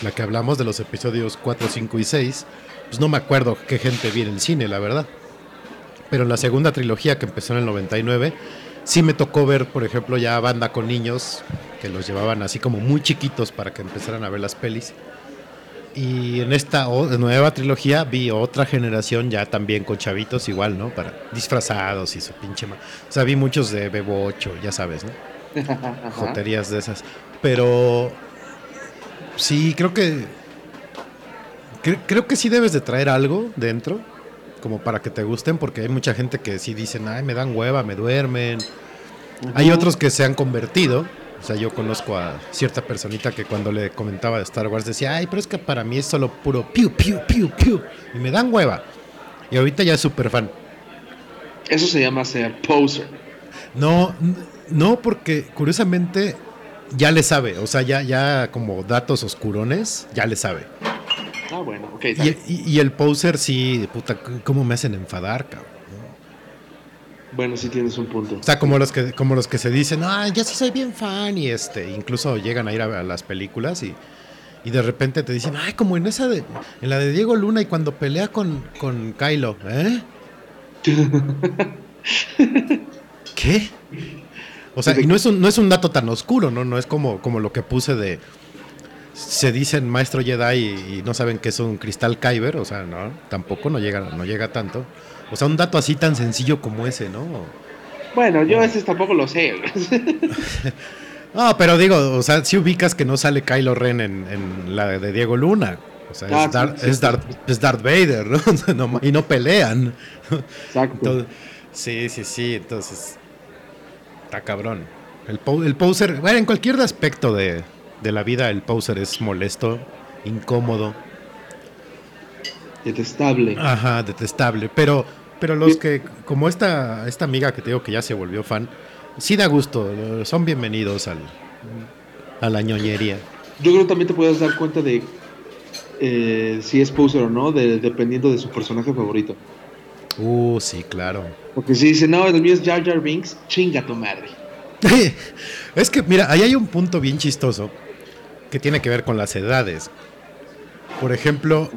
la que hablamos de los episodios 4, 5 y 6, pues no me acuerdo qué gente vi en el cine, la verdad. Pero en la segunda trilogía, que empezó en el 99, sí me tocó ver, por ejemplo, ya banda con niños, que los llevaban así como muy chiquitos para que empezaran a ver las pelis. Y en esta nueva trilogía vi otra generación ya también con chavitos igual, ¿no? Para disfrazados y su pinche... ma- O sea, vi muchos de Bebo 8, ya sabes, ¿no? Joterías de esas. Pero sí, creo que... cre- creo que sí debes de traer algo dentro, como para que te gusten, porque hay mucha gente que sí dicen, ay, me dan hueva, me duermen. Hay otros que se han convertido. O sea, yo conozco a cierta personita que cuando le comentaba de Star Wars decía, ay, pero es que para mí es solo puro piu, piu, piu, piu. Y me dan hueva. Y ahorita ya es súper fan. Eso se llama ser poser. No, no, porque curiosamente ya le sabe. O sea, ya, ya como datos oscurones, ya le sabe. Ah, bueno, ok. Y, y- y el poser sí, puta, ¿cómo me hacen enfadar, cabrón? Bueno, sí tienes un punto. O sea, como los que, como los que se dicen, ah, yo sí soy bien fan, y este, incluso llegan a ir a, a las películas y, y de repente te dicen, ay, como en esa de, en la de Diego Luna y cuando pelea con, con Kylo, ¿eh? ¿Qué? O sea, y no es un, no es un dato tan oscuro, ¿no? No es como, como lo que puse de. Se dicen maestro Jedi y, y no saben que es un cristal Kyber, o sea, no, tampoco no llega, no llega tanto. O sea, un dato así tan sencillo como ese, ¿no? Bueno, yo a veces tampoco lo sé. No, pero digo, o sea, si ubicas que no sale Kylo Ren en, en la de Diego Luna. O sea, Ah, es, sí, Dar- sí, es, sí. Darth, es Darth Vader, ¿no? Y no pelean. Exacto. Entonces, sí, sí, sí, entonces está cabrón. El, el poser, bueno, en cualquier aspecto de, de la vida, el poser es molesto, incómodo, Detestable. ajá, detestable. Pero, pero los que, como esta, esta amiga que te digo que ya se volvió fan, sí da gusto, son bienvenidos al, a la ñoñería. Yo creo que también te puedes dar cuenta de eh, si es poser o no, de- dependiendo de su personaje favorito. Uh, sí, claro. Porque si dice, no, el mío es Jar Jar Binks, chinga tu madre. es que, mira, ahí hay un punto bien chistoso que tiene que ver con las edades. Por ejemplo,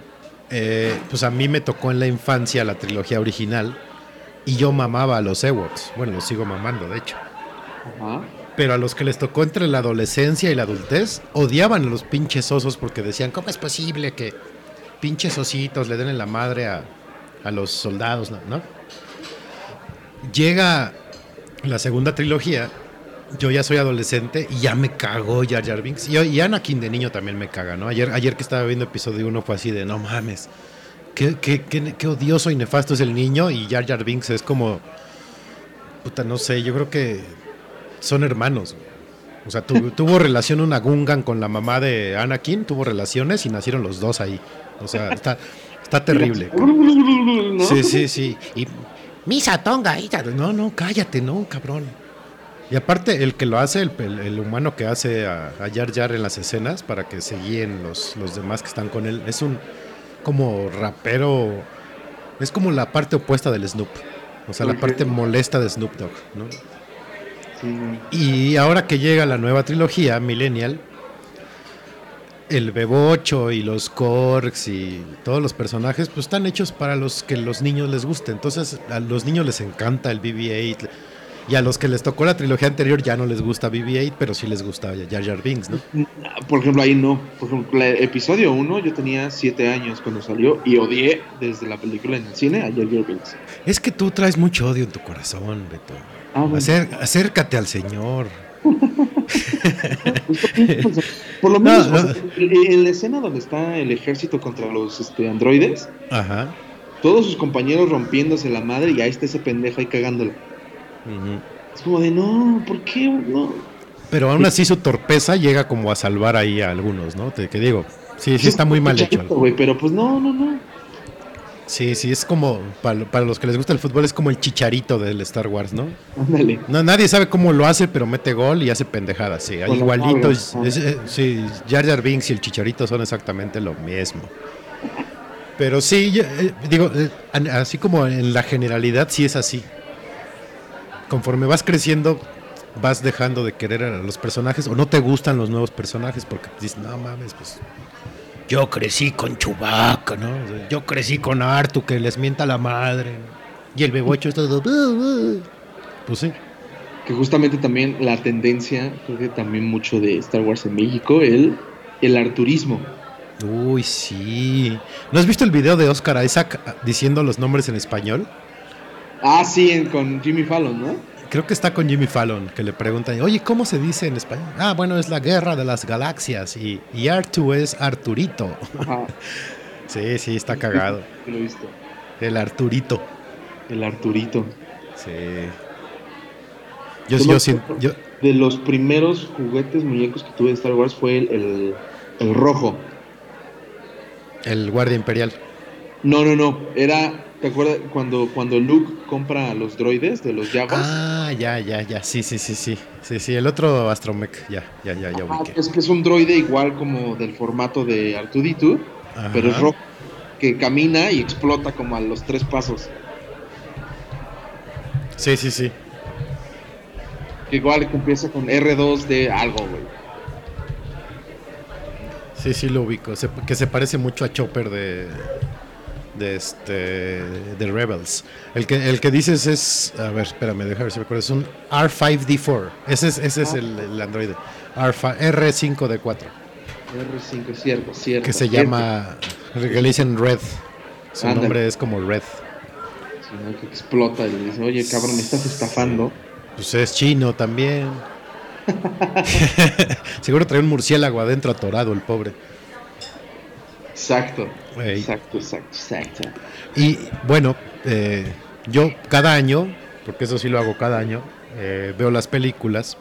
eh, pues a mí me tocó en la infancia la trilogía original y yo mamaba a los Ewoks. Bueno, los sigo mamando, de hecho. Ajá. Pero a los que les tocó entre la adolescencia y la adultez, odiaban a los pinches osos porque decían, ¿cómo es posible que pinches ositos le den en la madre a, a los soldados, ¿no? ¿no? Llega la segunda trilogía, yo ya soy adolescente y ya me cagó Jar Jar Binks. Y, y Anakin de niño también me caga, ¿no? Ayer, ayer que estaba viendo episodio 1 fue así de, no mames, qué, qué, qué, qué odioso y nefasto es el niño y Jar Jar Binks es como, puta, no sé, yo creo que son hermanos. O sea, tu- tuvo relación una Gungan con la mamá de Anakin, tuvo relaciones y nacieron los dos ahí. O sea, está, está terrible. Sí, sí, sí. Y misa tonga, hija. no, no, cállate, no, cabrón. Y aparte, el que lo hace, el, el- humano que hace a, a Jar Jar en las escenas para que se guíen los, los demás que están con él, es un como rapero, es como la parte opuesta del Snoop. O sea, la parte molesta de Snoop Dogg, ¿no? Y ahora que llega la nueva trilogía, Millennial, el Bebocho y los Korgs y todos los personajes, pues están hechos para los que los niños les guste. Entonces, a los niños les encanta el BB-8. Y a los que les tocó la trilogía anterior ya no les gusta BB-8, pero sí les gusta Jar Jar Binks, ¿no? Por ejemplo, ahí no. Por ejemplo, el episodio 1 yo tenía 7 años cuando salió y odié desde la película en el cine a Jar Jar Binks. Es que tú traes mucho odio en tu corazón, Beto. Ah, bueno. Acer- acércate al Señor. Por lo No, menos no. o sea, en en la escena donde está el ejército contra los este, androides, Ajá. todos sus compañeros rompiéndose la madre y ahí está ese pendejo ahí cagándola. Es como de, no, ¿por qué? No. Pero aún así su torpeza llega como a salvar ahí a algunos, ¿no? Te que digo, sí, sí está muy mal hecho. Pero pues no, no, no. Sí, sí, es como, para, para los que les gusta el fútbol, es como el chicharito del Star Wars, ¿no? Ándale. No, nadie sabe cómo lo hace, pero mete gol y hace pendejadas, sí. Con la Igualito, nalga, es- ajá. es- eh, sí, Jar Jar Binks y el chicharito son exactamente lo mismo. Pero sí, yo, eh, digo, eh, así como en la generalidad, sí es así. Conforme vas creciendo, vas dejando de querer a los personajes o no te gustan los nuevos personajes porque dices, no mames, pues yo crecí con Chewbacca, ¿no? O sea, Yo crecí con Artu que les mienta la madre. Y el bebocho está todo... Pues sí. Que justamente también la tendencia, creo que también mucho de Star Wars en México, el, el arturismo. Uy, sí. ¿No has visto el video de Oscar Isaac diciendo los nombres en español? Ah, sí, con Jimmy Fallon, ¿no? Creo que está con Jimmy Fallon, que le preguntan, oye, ¿cómo se dice en español? Ah, bueno, es la guerra de las galaxias y, y Artu es Arturito. Ajá, Sí, sí, está cagado. lo he visto. El Arturito. El Arturito. Sí. Yo, Yo sí- yo, De los primeros juguetes muñecos que tuve de Star Wars fue el, el, el rojo. el guardia imperial. No, no, no. Era, ¿te acuerdas cuando, cuando Luke compra los droides de los Jawas? Ah, ya, ya, ya. Sí, sí, sí, sí. Sí, sí, el otro Astromech. Ya, ya, ya, ya Ah, ubiqué. es que es un droide igual como del formato de Artuditu, Ajá. pero es rojo. Que camina y explota como a los tres pasos. Sí, sí, sí. Que igual que empieza con R2 de algo, güey. Sí, sí lo ubico. Se- que se parece mucho a Chopper de. De este. De Rebels. El que, el que dices es. A ver, espérame, déjame ver si me acuerdo. Es un R5D4. Ese es, ese es el, el androide. R5, R5D4. R5, cierto, cierto. Que se cierto. llama. Que le dicen Red. Su nombre es como Red. Explota y le dice, oye, cabrón, me estás estafando. Pues es chino también. Seguro trae un murciélago adentro atorado, el pobre. Exacto. Exacto, exacto, exacto. Y bueno, eh, yo cada año, porque eso sí lo hago cada año, eh, veo las películas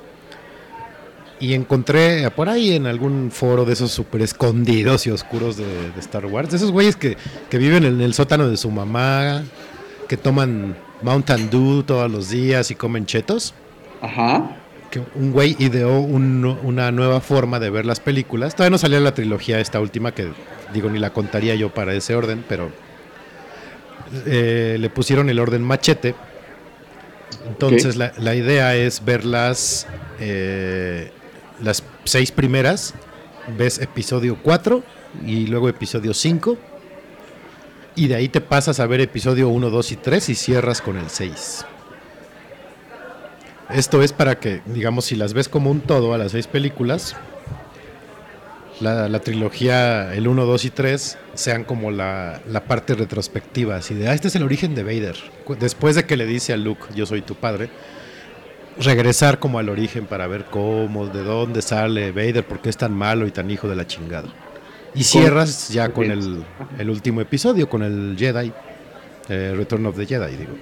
y encontré por ahí en algún foro de esos súper escondidos y oscuros de, de Star Wars, de esos güeyes que, que viven en el sótano de su mamá, que toman Mountain Dew todos los días y comen chetos. Ajá. Que un güey ideó un- una nueva forma de ver las películas. Todavía no salió la trilogía esta última, que digo, ni la contaría yo para ese orden, pero eh, le pusieron el orden machete. Entonces la, la idea es ver las, eh, las seis primeras, ves episodio 4 y luego episodio 5. Y de ahí te pasas a ver episodio 1, 2 y 3 y cierras con el 6. Esto es para que, digamos, si las ves como un todo a las seis películas, la, la trilogía, el 1, 2 y 3, sean como la, la parte retrospectiva. Así de, ah, este es el origen de Vader. Después de que le dice a Luke, yo soy tu padre, regresar como al origen para ver cómo, de dónde sale Vader, por qué es tan malo y tan hijo de la chingada. Y cierras ya con el, el último episodio, con el Jedi, eh, Return of the Jedi, digo.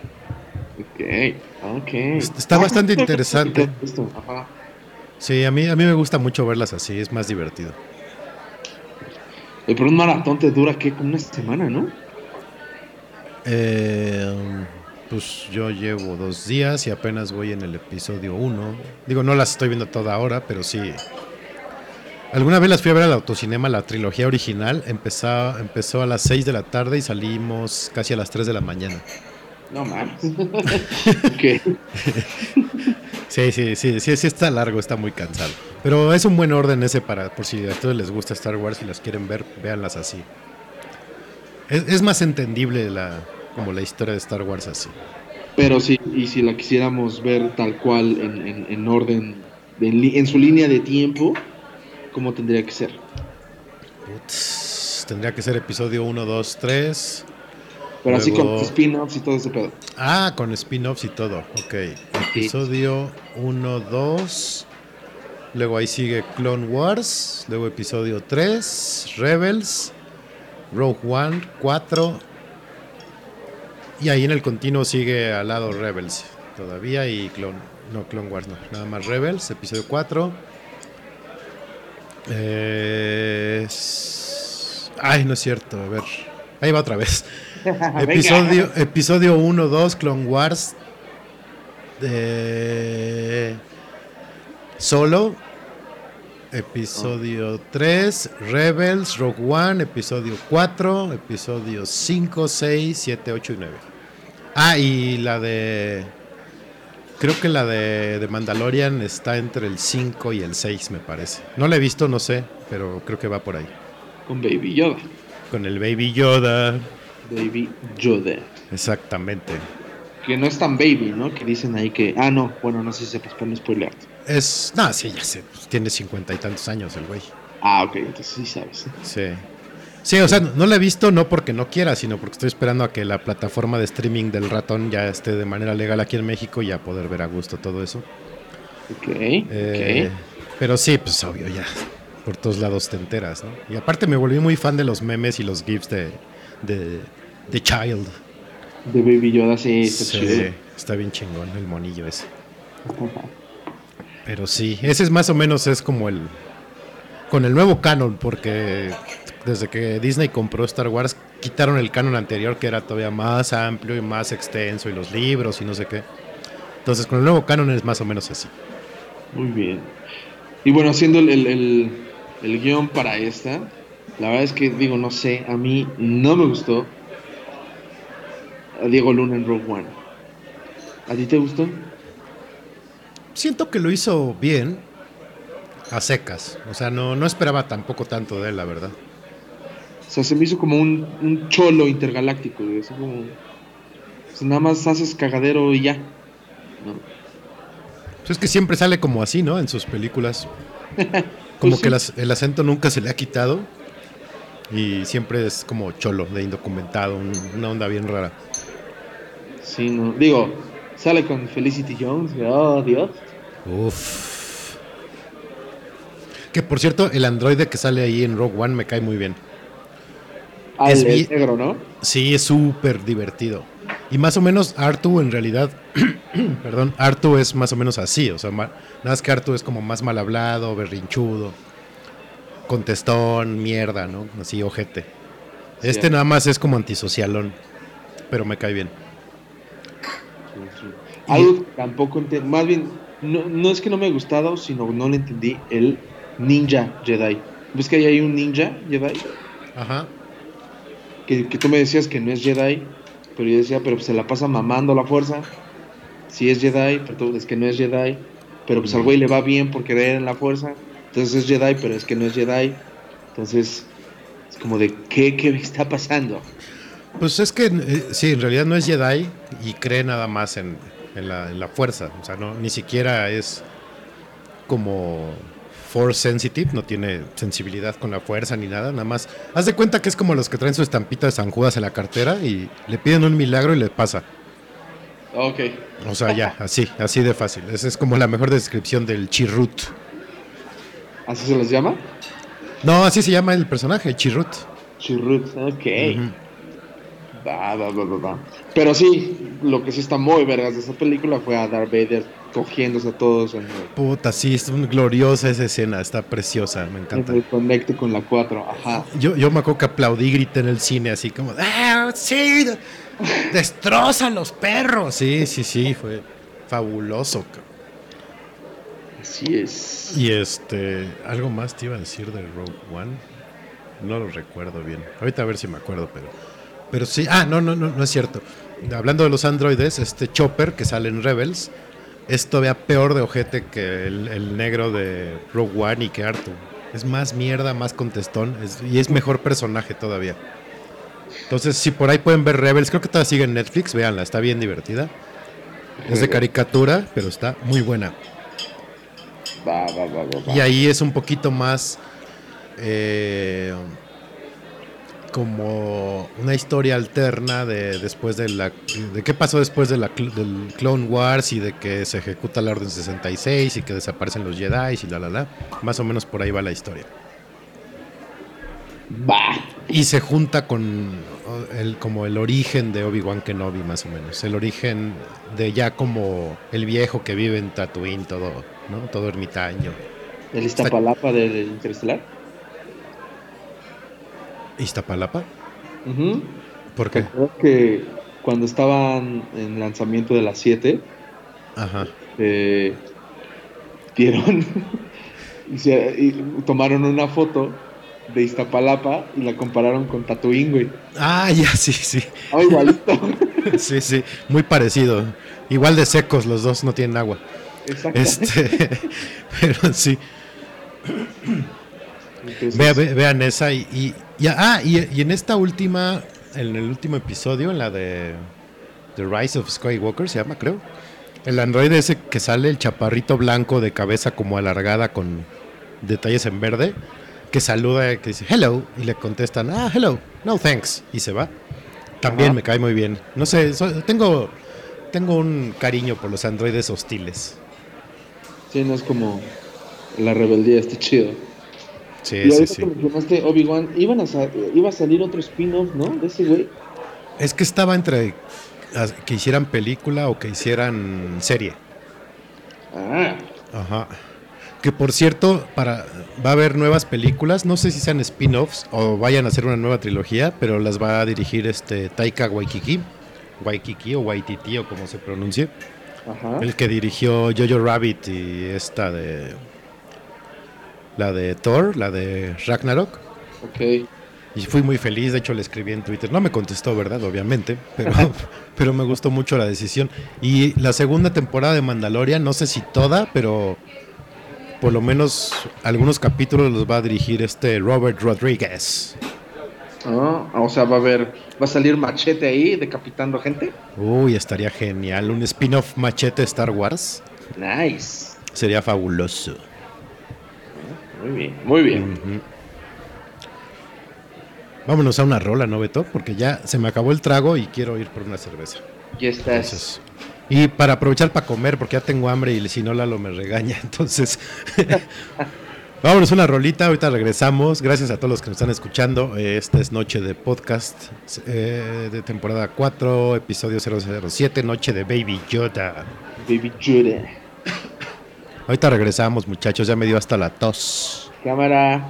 Ok, ok. Está bastante interesante. Sí, a mí, a mí me gusta mucho verlas así, es más divertido. Eh, Pero un maratón te dura, ¿qué? Como una semana, ¿no? Eh, pues yo llevo dos días y apenas voy en el episodio 1. Digo, no las estoy viendo toda hora, pero sí. Alguna vez las fui a ver al autocinema, la trilogía original. Empezó, empezó a las 6 de la tarde y salimos casi a las 3 de la mañana. No mames. Sí, sí, sí, sí, sí está largo, está muy cansado. Pero es un buen orden ese para, por si a todos les gusta Star Wars y las quieren ver, véanlas así. Es, es más entendible la, como la historia de Star Wars así. Pero sí, y si la quisiéramos ver tal cual en, en- en orden, en, su línea de tiempo, ¿cómo tendría que ser? Tendría que ser episodio 1, 2, 3. Pero así con spin-offs y todo ese pedo. Ah, con spin-offs y todo. Ok. Episodio 1, 2. Luego ahí sigue Clone Wars. Luego episodio 3. Rebels. Rogue One 4. Y ahí en el continuo sigue al lado Rebels. Todavía y Clone. No, Clone Wars no. Nada más Rebels. Episodio 4. Eh, Ay, no es cierto. A ver. Ahí va otra vez. Episodio, episodio 1, 2, Clone Wars. eh, solo. Episodio 3, Rebels, Rogue One. Episodio 4, episodio 5, 6, 7, 8 y 9. Ah, y la de. Creo que la de, de Mandalorian está entre el 5 y el 6, me parece. No la he visto, no sé, pero creo que va por ahí. Con Baby Yoda. Con el Baby Yoda. Baby Yoda. Exactamente. Que no es tan baby, ¿no? Que dicen ahí que. Ah, no, bueno, no sé si sepas para no spoilear. Es. No, sí, ya sé. pues, tiene cincuenta y tantos años el güey. Ah, ok, entonces sí sabes. Sí. Sí, o sea, no, la he visto no porque no quiera, sino porque estoy esperando a que la plataforma de streaming del ratón ya esté de manera legal aquí en México y ya poder ver a gusto todo eso. Ok, Eh, ok. Pero sí, pues obvio, ya. Por todos lados te enteras, ¿no? Y aparte me volví muy fan de los memes y los GIFs de, de, de Child. De Baby Yoda, sí, está Sí, chido. está bien chingón el monillo ese. Pero sí, ese es más o menos es como el con el nuevo canon, porque desde que Disney compró Star Wars quitaron el canon anterior que era todavía más amplio y más extenso y los libros y no sé qué. Entonces con el nuevo canon es más o menos así. Muy bien. Y bueno, haciendo el, el, el- el guion para esta, la verdad es que digo, no sé, a mí no me gustó a Diego Luna en Rogue One. ¿A ti te gustó? Siento que lo hizo bien a secas, o sea, no, no esperaba tampoco tanto de él, la verdad. O sea, se me hizo como un, un cholo intergaláctico, así como... pues nada más haces cagadero y ya. ¿no? Pues es que siempre sale como así, ¿no? En sus películas. Como Pues que sí. el acento nunca se le ha quitado. Y siempre es como cholo, de indocumentado, un- una onda bien rara. Sí, no. Digo, sale con Felicity Jones, oh Dios. Uf. Que por cierto, el androide que sale ahí en Rogue One me cae muy bien. Ah, Es el, negro, ¿no? Sí, es súper divertido. Y más o menos Artu en realidad, perdón, Artu es más o menos así, o sea, nada más que Artu es como más mal hablado, berrinchudo, contestón, mierda, ¿no? Así, ojete. Este Sí. nada más es como antisocialón, pero me cae bien. Algo que tampoco entendí, más bien, no, no es que no me haya gustado, sino no le entendí el ninja Jedi. ¿Ves que ahí hay un ninja Jedi? Ajá. Que, que tú me decías que no es Jedi, Pero yo decía, pero pues se la pasa mamando la fuerza. Si es Jedi, pero tú- es que no es Jedi. Pero pues al güey le va bien por creer en la fuerza. Entonces es Jedi, pero es que no es Jedi. Entonces es como de, ¿qué, qué está pasando? Pues es que eh, sí, en realidad no es Jedi y cree nada más en, en la, en la fuerza. O sea, no, ni siquiera es como force sensitive, no tiene sensibilidad con la fuerza ni nada, nada más. Haz de cuenta que es como los que traen su estampita de San Judas en la cartera y le piden un milagro y le pasa. Ok. O sea, ya, así, así de fácil. Esa es como la mejor descripción del Chirrut. ¿Así se les llama? No, así se llama el personaje, Chirrut. Chirrut. Ok. Ujú. Va, va, va, va, va. Pero sí, lo que sí está muy vergas de esa película fue a Darth Vader cogiéndose a todos en el, Puta, sí, es gloriosa esa escena, está preciosa, me en encanta. conecte con la 4. Ajá. Yo, yo me acuerdo que aplaudí y grité en el cine así como, ¡ah, sí! ¡Destrozan los perros! Sí, sí, sí, fue fabuloso. cabrón. Así es. Y este, algo más te iba a decir de Rogue One. No lo recuerdo bien. Ahorita a ver si me acuerdo, pero. Pero sí, ah, no, no, no, no es cierto. Hablando de los androides, este Chopper que sale en Rebels es todavía peor de ojete que el, el negro de Rogue One y que Artu. Es más mierda, más contestón es- y es mejor personaje todavía. Entonces, si por ahí pueden ver Rebels, creo que todavía sigue en Netflix, véanla, está bien divertida. Es de caricatura, pero está muy buena. Va, va, va, va, va. Y ahí es un poquito más eh, como una historia alterna de después de la de qué pasó después de la del Clone Wars y de que se ejecuta la Orden 66 y que desaparecen los Jedi y la la la. Más o menos por ahí va la historia. Va. Y se junta con el como el origen de Obi-Wan Kenobi más o menos, el origen de ya como el viejo que vive en Tatooine todo, ¿no? Todo ermitaño. ¿El Iztapalapa del Interestelar? Iztapalapa, Ujú. ¿por ¿Te qué? acuerdas que cuando estaban en lanzamiento de las 7, Ajá. eh, dieron y, se- y tomaron una foto de Iztapalapa y la compararon con Tatooine, güey. Ah, ya, sí, sí. Ah, igualito. Sí, sí. Muy parecido. Igual de secos los dos, no tienen agua. Exacto. Este, pero sí. Entonces, Vea- ve- vean esa y, y, y- ah, y, y en esta última, en el último episodio, en la de The Rise of Skywalker, se llama, creo. El androide ese que sale, el chaparrito blanco de cabeza como alargada con detalles en verde, que saluda, que dice hello, y le contestan, ah, hello, no thanks, y se va. También Ajá. me cae muy bien. No sé, so- tengo, tengo un cariño por los androides hostiles. Sí, no es como la rebeldía, está chido. Sí, y sí, sí. que mencionaste Obi-Wan, sa- iba a salir otro spin-off, ¿no? De ese güey. Es que estaba entre que hicieran película o que hicieran serie. Ah, Ajá. Que por cierto, para va a haber nuevas películas, no sé si sean spin-offs o vayan a hacer una nueva trilogía, pero las va a dirigir este Taika Waikiki, Waikiki o Waititi o como se pronuncie, ajá. el que dirigió Jojo Rabbit y esta de la de Thor, la de Ragnarok. Ok. Y fui muy feliz, de hecho le escribí en Twitter. No me contestó, ¿verdad? Obviamente, pero, pero me gustó mucho la decisión. Y la segunda temporada de Mandalorian, no sé si toda, pero por lo menos algunos capítulos los va a dirigir este Robert Rodriguez. Ah, o sea, va a haber, va a salir machete ahí decapitando gente. Uy, estaría genial. Un spin-off machete Star Wars. Nice. Sería fabuloso. Muy bien, muy bien. Vámonos a una rola, ¿no, Beto? Porque ya se me acabó el trago y quiero ir por una cerveza. Ya estás. Entonces, y para aprovechar para comer, porque ya tengo hambre y si no, Lalo me regaña. Entonces, vámonos una rolita. Ahorita regresamos. Gracias a todos los que nos están escuchando. Esta es Noche de Podcast eh, de temporada 4, episodio 007, Noche de Baby Yoda. Baby Judah. Ahorita regresamos, muchachos. Ya me dio hasta la tos. Cámara.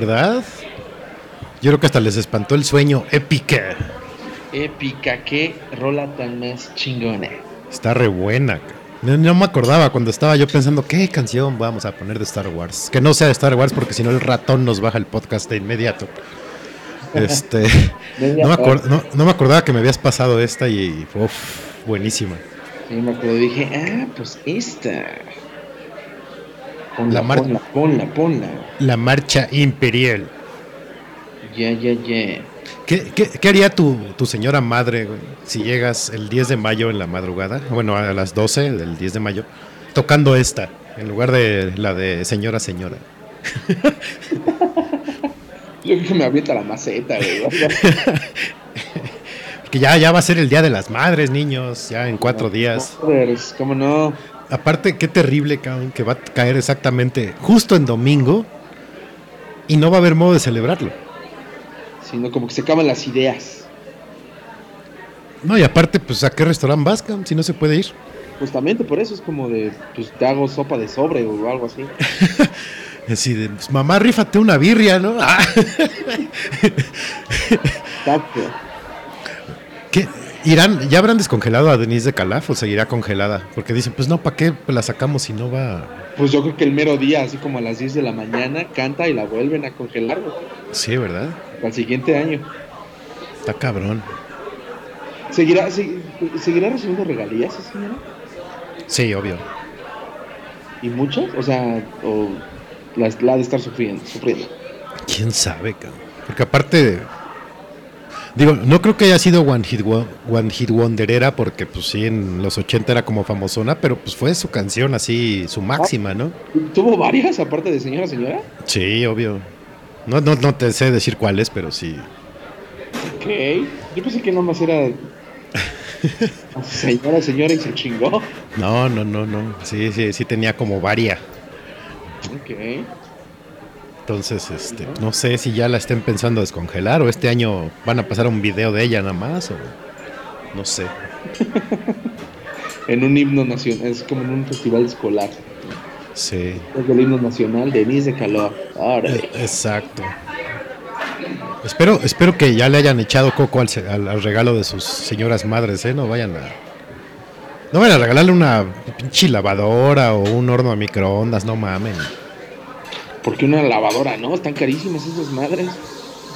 ¿Verdad? Yo creo que hasta les espantó el sueño épica. Épica, qué rola tan más chingona. Está re buena. No, no me acordaba cuando estaba yo pensando qué canción vamos a poner de Star Wars. Que no sea de Star Wars porque si no el ratón nos baja el podcast de inmediato. Este, no, me acor- no- no me acordaba que me habías pasado esta y uf, buenísima. Sí, me acuerdo, dije, ah, pues esta. Ponla, La ponla, ponla, ponla. La marcha imperial. Ya, ya, ya. ¿Qué, qué- qué haría tu, tu señora madre güey, si llegas el 10 de mayo en la madrugada? Bueno, a las 12 del 10 de mayo, tocando esta, en lugar de la de señora, señora. Yo creo que me avienta la maceta, güey. Porque ya, ya va a ser el Día de las Madres, niños, ya en cuatro días. Brothers, ¿Cómo no? Aparte, qué terrible, cabrón, que va a caer exactamente justo en domingo y no va a haber modo de celebrarlo. Sino como que se acaban las ideas. No, y aparte, pues, ¿a qué restaurante vas, cabrón, si no se puede ir? Justamente por eso es como de, pues te hago sopa de sobre o algo así. Así de, pues, mamá, rífate una birria, ¿no? Ah. Exacto. ¿Qué? ¿Irán, ¿Ya habrán descongelado a Denise de Calaf o seguirá congelada? Porque dicen, pues no, ¿para qué la sacamos si no va? Pues yo creo que el mero día, así como a las 10 de la mañana, canta y la vuelven a congelar güey, Sí, ¿verdad? el siguiente año. Está cabrón. ¿Seguirá, se- ¿Seguirá recibiendo regalías esa señora? Sí, obvio. ¿Y muchas? O sea, o la, la de estar sufriendo, sufriendo. ¿Quién sabe, cabrón? Porque aparte, digo, no creo que haya sido One Hit, One Hit Wonderera, porque pues sí, en los 80 era como famosona, pero pues fue su canción así, su máxima, ¿no? ¿Tuvo varias aparte de señora, señora? Sí, obvio. No, no, no te sé decir cuáles, pero sí. Ok. Yo pensé que nomás era señora, señora y se chingó. No, no, no, no. Sí, sí, sí tenía como varias. Ok. Entonces, este, no sé si ya la estén pensando descongelar o este año van a pasar un video de ella nada más o no sé. En un himno nacional, es como en un festival escolar. Sí, Es del himno nacional, Denise de Calor. Ahora. e- exacto. Espero, espero que ya le hayan echado coco al- al regalo de sus señoras madres, ¿eh? No vayan a... No vayan a regalarle una pinche lavadora o un horno a microondas, no mamen. Porque una lavadora, ¿no? Están carísimas esas madres.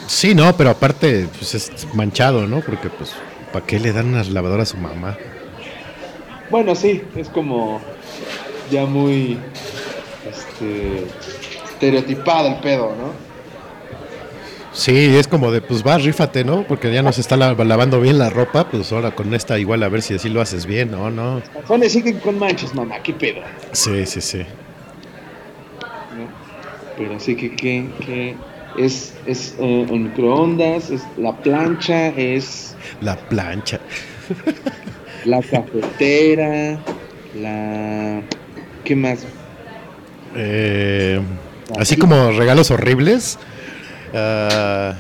Sí, no, pero aparte, pues es manchado, ¿no? Porque, pues, ¿para qué le dan una lavadora a su mamá? Bueno, sí, es como ya muy este estereotipado el pedo, ¿no? Sí, es como de, pues va, rífate, ¿no? Porque ya no se está la- lavando bien la ropa, pues ahora con esta igual a ver si así lo haces bien, ¿no? No. Calzones siguen con manchas, mamá, qué pedo. Sí, sí, sí. Pero sí que, que, que es, es eh, en microondas, es la plancha, es La plancha. la cafetera, la... ¿Qué más? Eh, así como regalos horribles. ah,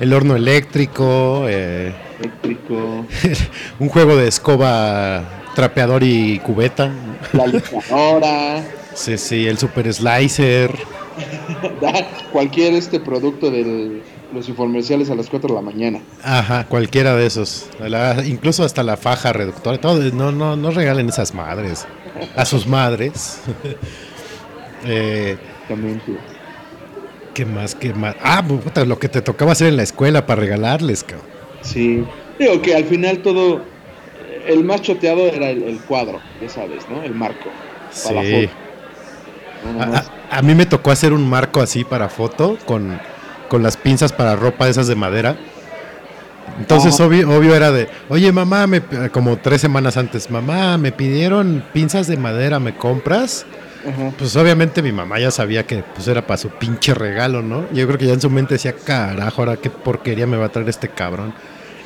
el horno eléctrico, eh, Eléctrico, un juego de escoba, trapeador y cubeta. la licuadora, Sí, sí, el super slicer. cualquier este producto de los infomerciales a las 4 de la mañana. Ajá, cualquiera de esos. La- incluso hasta la faja reductora. Todo, no, no, no regalen esas madres. A sus madres. Eh, Exactamente. ¿Qué más? ¿Qué más? Ah, puta, lo que te tocaba hacer en la escuela para regalarles, cabrón. Sí. Digo que al final todo. El más choteado era el, el cuadro, ya sabes, ¿no? El marco. Para Sí. la foto. A, a- mí me tocó hacer un marco así para foto con, con las pinzas para ropa esas de madera. Entonces, obvio, obvio era de, oye, mamá, me, como tres semanas antes, mamá, me pidieron pinzas de madera, ¿me compras? Pues obviamente mi mamá ya sabía que pues era para su pinche regalo, ¿no? Yo creo que ya en su mente decía, carajo, ahora qué porquería me va a traer este cabrón.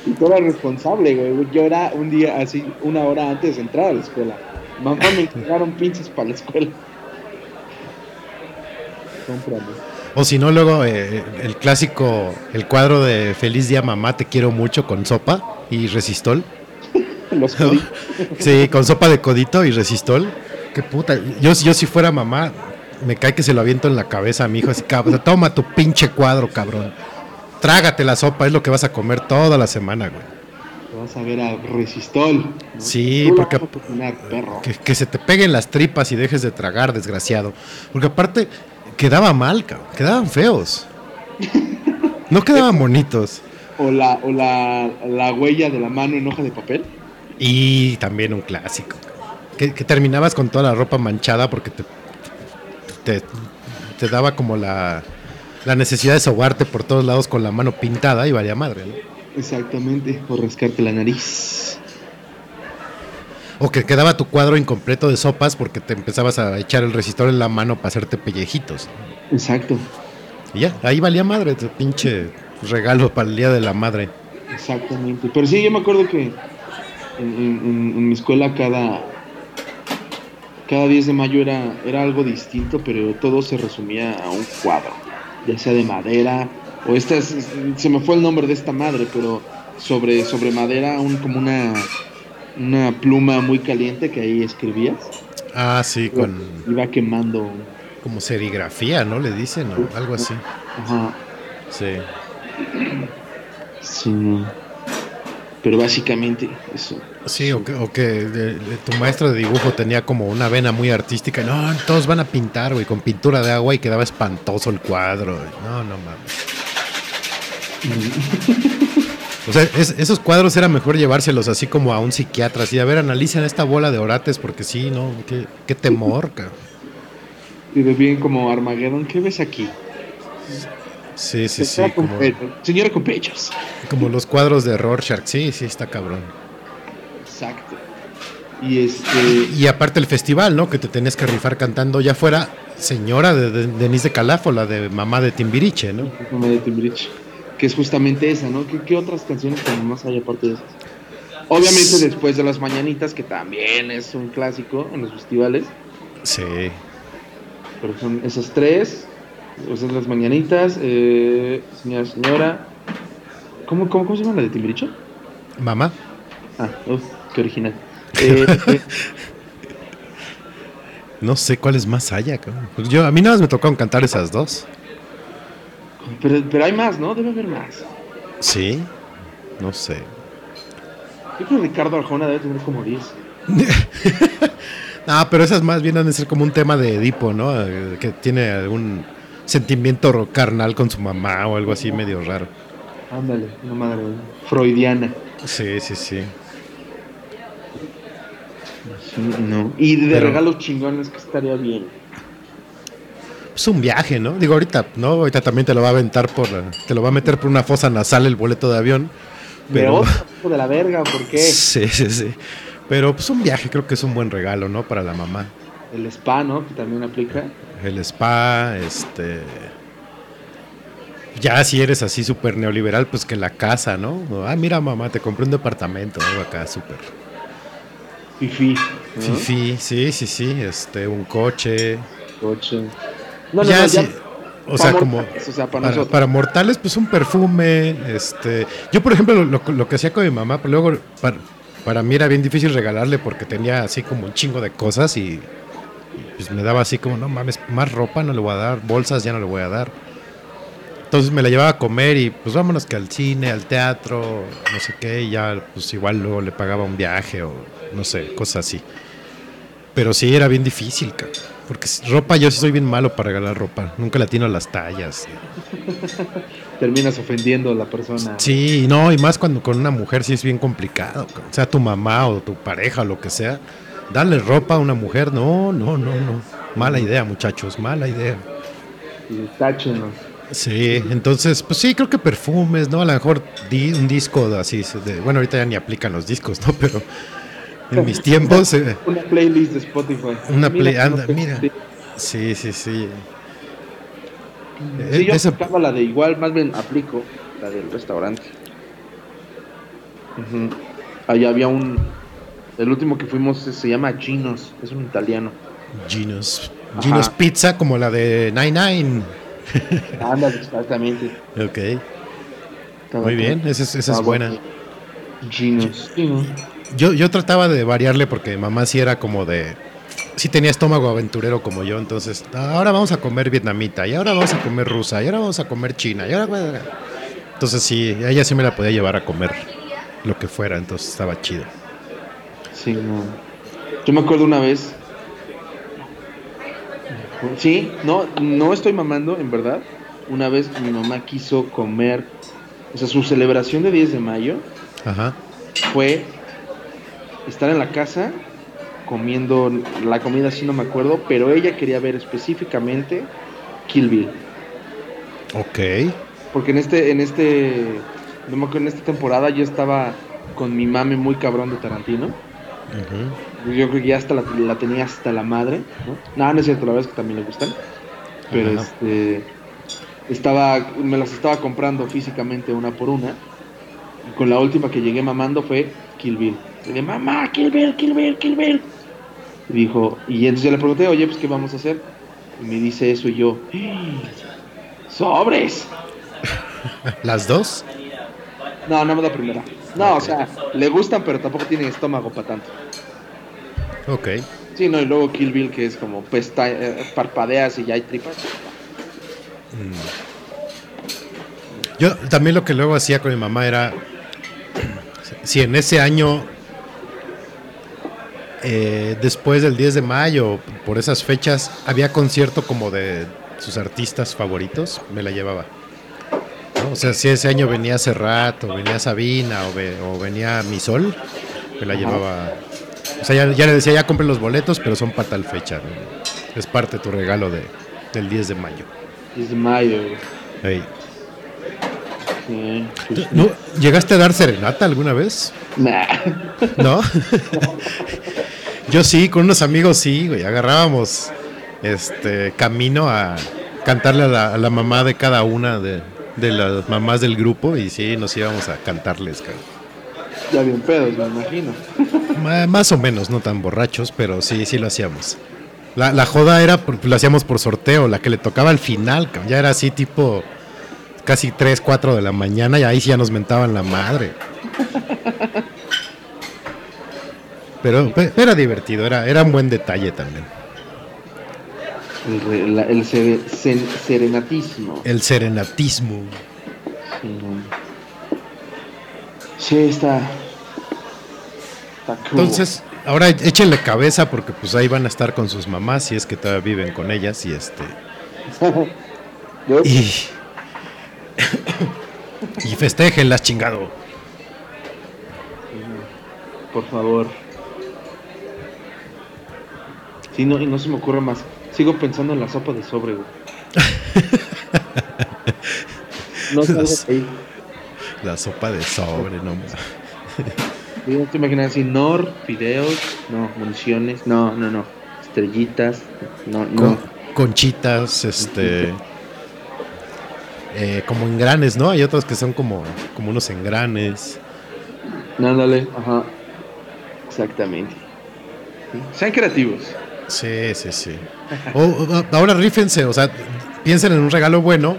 Y tú eras responsable, güey. Yo era un día así, una hora antes de entrar a la escuela. Mamá me encargaron pinzas para la escuela. O si no, luego eh, el clásico, el cuadro de Feliz Día Mamá, te quiero mucho con sopa y resistol. Los. Sí, con sopa de codito y resistol. Qué puta. Yo, yo si fuera mamá, me cae que se lo aviento en la cabeza a mi hijo, así, cabrón, toma tu pinche cuadro, cabrón. Trágate la sopa, es lo que vas a comer toda la semana, güey. Vas a ver a Resistol. ¿no? Sí, porque- a que se te peguen las tripas y dejes de tragar, desgraciado. Porque aparte, quedaba mal, cabrón. Quedaban feos. No quedaban bonitos. O la, o la, la huella de la mano en hoja de papel. Y también un clásico. Que, que terminabas con toda la ropa manchada porque te, te, te daba como la, la necesidad de sobarte por todos lados con la mano pintada y valía madre, ¿no? Exactamente. O rascarte la nariz. O que quedaba tu cuadro incompleto de sopas porque te empezabas a echar el resistor en la mano para hacerte pellejitos. Exacto. Y ya, ahí valía madre tu pinche regalo para el Día de la Madre. Exactamente. Pero sí, yo me acuerdo que en, en- en- en mi escuela cada, cada 10 de mayo era, era algo distinto, pero todo se resumía a un cuadro, ya sea de madera, o esta es- se me fue el nombre de esta madre, pero sobre, sobre madera, un, como una, una pluma muy caliente que ahí escribías. Ah, sí, con Iba quemando. como serigrafía, ¿no? Le dicen, o algo así. Ajá. Sí. Sí, no. Pero básicamente eso. Sí, o que, o que de- de- tu maestro de dibujo tenía como una vena muy artística. No, todos van a pintar, güey, con pintura de agua y quedaba espantoso el cuadro. No, no mames. O sea, es- esos cuadros era mejor llevárselos así como a un psiquiatra, así, a ver, analicen esta bola de orates porque sí, no, qué, qué temor, cabrón. Y de bien como Armageddon, ¿qué ves aquí? Sí, sí, sí, como. Señora con pechos. como los cuadros de Rorschach, sí, sí, está cabrón. Exacto. Y este. Y aparte el festival, ¿no? Que te tenías que rifar cantando ya fuera señora de, de- Denise de Calafo, la de mamá de Timbiriche, ¿no? Mamá de Timbiriche, Que es justamente esa, ¿no? ¿Qué, qué otras canciones tenemos hay aparte de esas? Obviamente después de las mañanitas, que también es un clásico en los festivales. Sí. Pero son esas tres. O sea, las mañanitas. Eh, señora, señora. ¿Cómo, cómo, ¿Cómo se llama la de Timbiriche? Mamá. Ah, uf, qué original. Eh, eh, No sé cuáles más haya, cabrón. Pues yo, a mí nada más me tocaron cantar esas dos. Pero, pero hay más, ¿no? Debe haber más. Sí. No sé. Yo creo que Ricardo Arjona debe tener como 10. Ah, pero esas más bien han de ser como un tema de Edipo, ¿no? Eh, Que tiene algún sentimiento carnal con su mamá o algo así medio raro. Ándale, una madre freudiana. Sí, sí, sí. Sí, no. Y de Pero- regalos chingones que estaría bien. Es un viaje, ¿no? Digo, ahorita, ¿no? Ahorita también te lo va a aventar por, te lo va a meter por una fosa nasal el boleto de avión. Pero, de la verga, ¿por qué? sí, sí, sí. Pero pues un viaje creo que es un buen regalo, ¿no? Para la mamá. El spa, ¿no? Que también aplica. El spa, este... Ya si eres así súper neoliberal, pues que la casa, ¿no? Ah, mira mamá, te compré un departamento, algo acá súper Fifi. ¿no? fifi, sí, sí, sí, este, un coche. Coche. No, no, ya no, sí, o sea, como mortales, O sea, para, para, nosotros. para mortales, pues un perfume, este... Yo, por ejemplo, lo, que hacía con mi mamá, pero luego para, para mí era bien difícil regalarle porque tenía así como un chingo de cosas y, y, pues me daba así como, no mames, más ropa no le voy a dar, bolsas ya no le voy a dar. Entonces me la llevaba a comer y pues vámonos que al cine, al teatro, no sé qué, y ya pues igual luego le pagaba un viaje o no sé, cosas así. Pero sí era bien difícil, cabrón, porque ropa yo sí soy bien malo para regalar ropa, nunca le atino a las tallas. Terminas ofendiendo a la persona. Sí, no, y más cuando con una mujer sí es bien complicado, sea tu mamá o tu pareja o lo que sea, darle ropa a una mujer, no, no, no, no. Mala idea, muchachos, mala idea. Y táchenlo. Sí, entonces, pues sí, creo que perfumes, ¿no? A lo mejor di- un disco así, de, bueno, ahorita ya ni aplican los discos, ¿no? Pero en mis tiempos, eh, Una playlist de Spotify. Una play- cómo anda, mira. Sí, sí, sí, sí. Sí, Eh, yo esa- aplicaba la de igual, más bien aplico la del restaurante. Ujú. Ahí había un. El último que fuimos se llama Ginos, es un italiano. Ginos, Ajá. Ginos Pizza, como la de Nine Nine. Anda, exactamente. Ok, muy bien, esa es, esa es estaba buena. bueno. Ginos. Yo, yo trataba de variarle porque mamá sí era como de sí tenía estómago aventurero como yo, entonces ahora vamos a comer vietnamita, y ahora vamos a comer rusa, y ahora vamos a comer china, y ahora... Entonces sí, ella sí me la podía llevar a comer lo que fuera, entonces estaba chido. Sí, no. Yo me acuerdo una vez. Sí, no, no estoy mamando, en verdad. Una vez mi mamá quiso comer, o sea, su celebración de 10 de mayo Ajá. fue estar en la casa comiendo la comida, sí no me acuerdo, pero ella quería ver específicamente Kill Bill. Ok. Porque en este, en este, no me acuerdo, en esta temporada yo estaba con mi mame muy cabrón de Tarantino. Yo creo que ya hasta la, la tenía hasta la madre, ¿no? No, no es cierto, la verdad es que también le gustan. Pero este estaba, me las estaba comprando físicamente una por una. Y con la última que llegué mamando fue Kill Bill. Y dije, mamá, Kill Bill, Kill Bill, Kill Bill. Y dijo, y entonces yo le pregunté, oye, pues qué vamos a hacer. Y me dice eso y yo, "¡Ah! sobres. ¿Las dos? No, no me da primera. No, o sea, le gustan, pero tampoco tienen estómago para tanto. Ok. Sí, no, y luego Kill Bill, que es como pesta eh, parpadeas y ya hay tripas. Yo también lo que luego hacía con mi mamá era, si en ese año, eh, después del 10 de mayo, por esas fechas, había concierto como de sus artistas favoritos, me la llevaba. ¿no? O sea, si ese año venía Serrat, o venía Sabina, o, ve- o venía Misol, me la Ajá. llevaba. O sea, ya, ya le decía, ya compré los boletos, pero son para tal fecha. ¿no? Es parte de tu regalo de, del 10 de mayo. Es mayo. güey. Ey. Sí, sí, sí. ¿No? ¿Llegaste a dar serenata alguna vez? Nah. ¿No? Yo sí, con unos amigos sí, güey. Agarrábamos este camino a cantarle a la, a la mamá de cada una de, de las mamás del grupo y sí, nos íbamos a cantarles, cabrón. Ya bien pedos, me imagino. Ma- Más o menos, no tan borrachos, pero sí, sí lo hacíamos. La, la joda era, por- lo hacíamos por sorteo, la que le tocaba al final, cabrón, ya era así tipo casi 3, 4 de la mañana y ahí sí ya nos mentaban la madre. Pero pe- era divertido, era, era un buen detalle también. El, la- serenatismo. El serenatismo. Sí, está. Está. Entonces, ahora échenle cabeza porque pues ahí van a estar con sus mamás si es que todavía viven con ellas y este... Y, y festéjenlas, chingado. Por favor. Sí, no, y no se me ocurre más. Sigo pensando en la sopa de sobre, güey. No de ahí. La sopa de sobre, no. No te imaginas así, Nor, fideos, no, municiones, no, no, no. Estrellitas, no, no. Con- conchitas, este. eh, como engranes, ¿no? Hay otros que son como, como unos engranes. No, ándale, ajá. Exactamente. Sí, Sean creativos. Sí, sí, sí. O- o- ahora rífense, o sea, piensen en un regalo bueno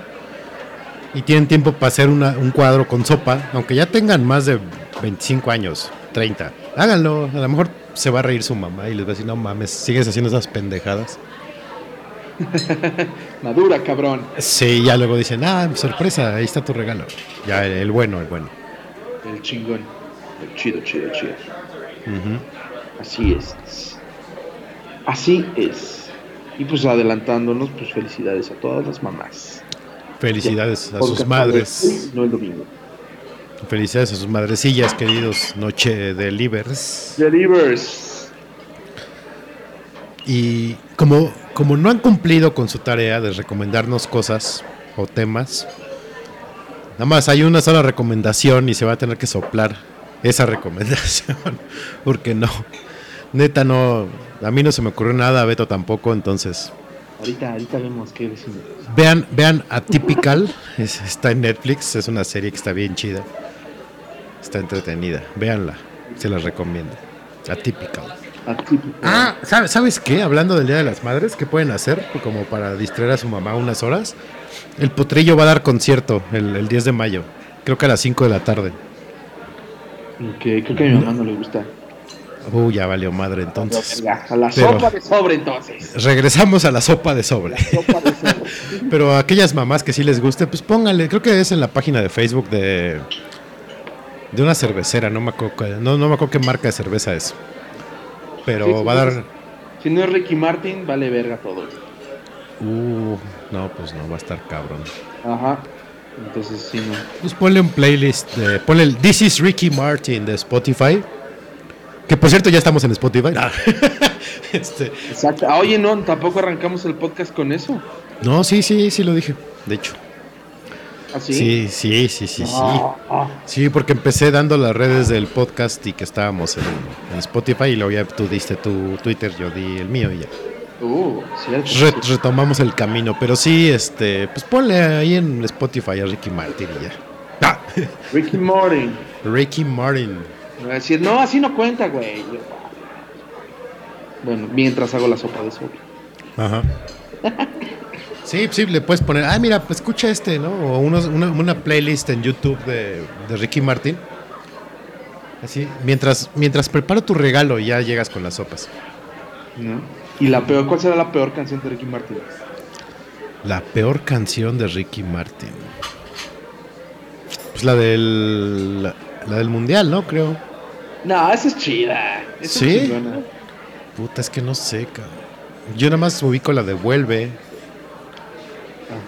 y tienen tiempo para hacer una- un cuadro con sopa, aunque ya tengan más de 25 años, 30. Háganlo, a lo mejor se va a reír su mamá y les va a decir, no mames, sigues haciendo esas pendejadas. Madura, cabrón. Sí, ya luego dicen, ah, sorpresa, ahí está tu regalo. Ya, el, el bueno, el bueno. El chingón. El chido, chido, chido. Así es. Así es. Y pues adelantándonos, pues felicidades a todas las mamás. Felicidades a sus madres. No el domingo. Felicidades a sus madrecillas, queridos Noche de Livers. Delivers. Y como, como no han cumplido con su tarea de recomendarnos cosas o temas, nada más hay una sola recomendación y se va a tener que soplar esa recomendación. Porque no, neta no, a mí no se me ocurrió nada, a Beto tampoco, entonces Ahorita, ahorita vemos qué decimos. vean, vean Atypical, es- está en Netflix, es una serie que está bien chida, está entretenida, véanla, se las recomiendo. Atypical. Ah, ¿sabes, ¿sabes qué? Hablando del Día de las Madres, ¿qué pueden hacer como para distraer a su mamá unas horas? El Potrillo va a dar concierto el, el 10 de mayo, creo que a las 5 de la tarde. Que creo que a mi mamá no le gusta. Uh, ya valió madre entonces. A la Pero- sopa de sobre entonces. Regresamos a la sopa de sobre. Sopa de sobre. Pero a aquellas mamás que sí les guste, pues pónganle. Creo que es en la página de Facebook de de una cervecera. No me acuerdo, no, no me acuerdo qué marca de cerveza es. Pero Sí, va a dar. Si no es Ricky Martin, vale verga todo. Uh, no, pues no, va a estar cabrón. Ajá. Entonces sí, no. Pues ponle un playlist, de, ponle el This is Ricky Martin de Spotify. Que por cierto ya estamos en Spotify. Ah. este, Exacto. Ah, oye, no, tampoco arrancamos el podcast con eso. no, sí, sí, sí lo dije. De hecho. ¿Así? Sí, sí, sí, sí, sí. Ah, ah. Sí, porque empecé dando las redes del podcast y que estábamos en, en Spotify y luego ya tú diste tu Twitter, yo di el mío y ya. Uh, cierto. Re- retomamos el camino, pero sí, este, pues ponle ahí en Spotify a Ricky Martin y ya. Ah, Ricky Martin. Ricky Martin. No, así no cuenta, güey. Bueno, mientras hago la sopa de sobre. Ajá. Sí, sí, le puedes poner, ah, mira, pues escucha este, ¿no? O unos- una, una playlist en YouTube de, de Ricky Martin. Así, mientras, mientras preparo tu regalo y ya llegas con las sopas. ¿no? Y la peor, ¿cuál será la peor canción de Ricky Martin? La peor canción de Ricky Martin. Pues la del. La, la del mundial, ¿no? Creo. No, esa es chida. Esa ¿Sí? es. Puta, es que no sé, cabrón. Yo nada más ubico la de Vuelve.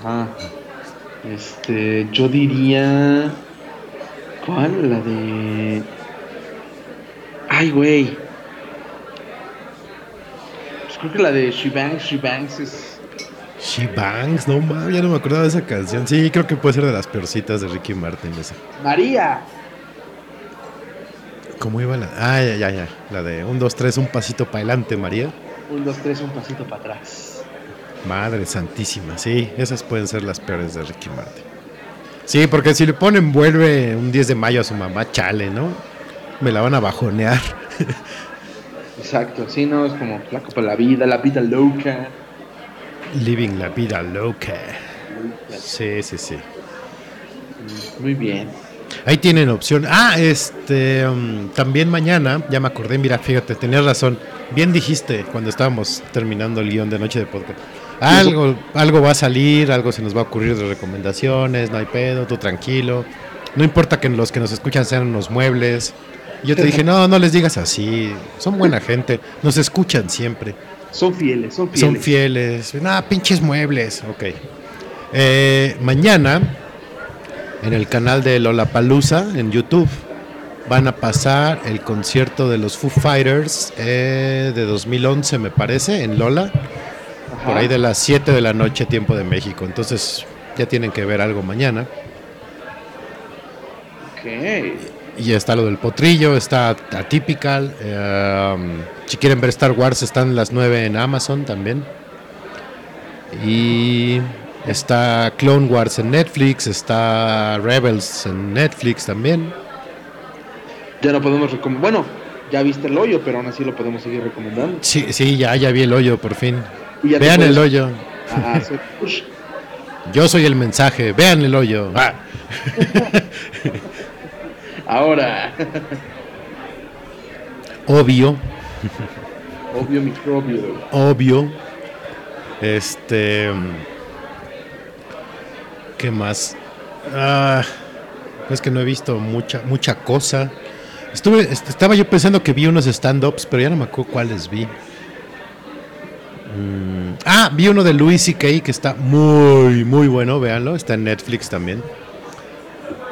Ajá. Este, yo diría. ¿Cuál? La de. Ay, güey. Creo que la de She Bangs, She Bangs es. She Bangs, no mames, ya no me acordaba de esa canción. Sí, creo que puede ser de las peorcitas de Ricky Martin esa. María. ¿Cómo iba la.? Ah, ya, ya, ya. La de 1, 2, 3, un pasito para adelante, María. Un, dos, tres, un pasito para atrás. Madre santísima, sí, esas pueden ser las peores de Ricky Martin. Sí, porque si le ponen vuelve un 10 de mayo a su mamá, chale, ¿no? Me la van a bajonear. Exacto, sí, no, es como la copa de la vida, la vida loca. Living la vida loca. Sí, sí, sí. Muy bien. Ahí tienen opción. Ah, este, um, también mañana, ya me acordé, mira, fíjate, tenías razón. Bien dijiste cuando estábamos terminando el guion de Noche de Podcast. Algo, algo va a salir, algo se nos va a ocurrir de recomendaciones, no hay pedo, tú tranquilo. No importa que los que nos escuchan sean unos muebles. Yo te dije, no, no les digas así, son buena gente, nos escuchan siempre. Son fieles, son fieles. Son fieles. Nada, pinches muebles. Ok. Eh, mañana, en el canal de Lollapalooza, en YouTube, van a pasar el concierto de los Foo Fighters eh, de 2011, me parece, en Lola. Ajá. Por ahí de las 7 de la noche, tiempo de México. Entonces, ya tienen que ver algo mañana. Ok. Y está lo del potrillo, está Atypical. eh, um, si quieren ver Star Wars, están las 9 en Amazon también. Y está Clone Wars en Netflix, está Rebels en Netflix también. Ya no podemos recomendar. Bueno, ya viste el hoyo, pero aún así lo podemos seguir recomendando. Sí, sí, ya, ya vi el hoyo por fin. Vean puedes- el hoyo. Ah. Yo soy el mensaje, vean el hoyo. Ah. Ahora, Obvio, obvio microbio. obvio. Este. ¿Qué más? Ah, es que no he visto mucha, mucha cosa. Estuve, est- estaba yo pensando que vi unos stand-ups, pero ya no me acuerdo cuáles vi. Mm, ah, vi uno de Louis C.K. que está muy, muy bueno, véanlo. Está en Netflix también.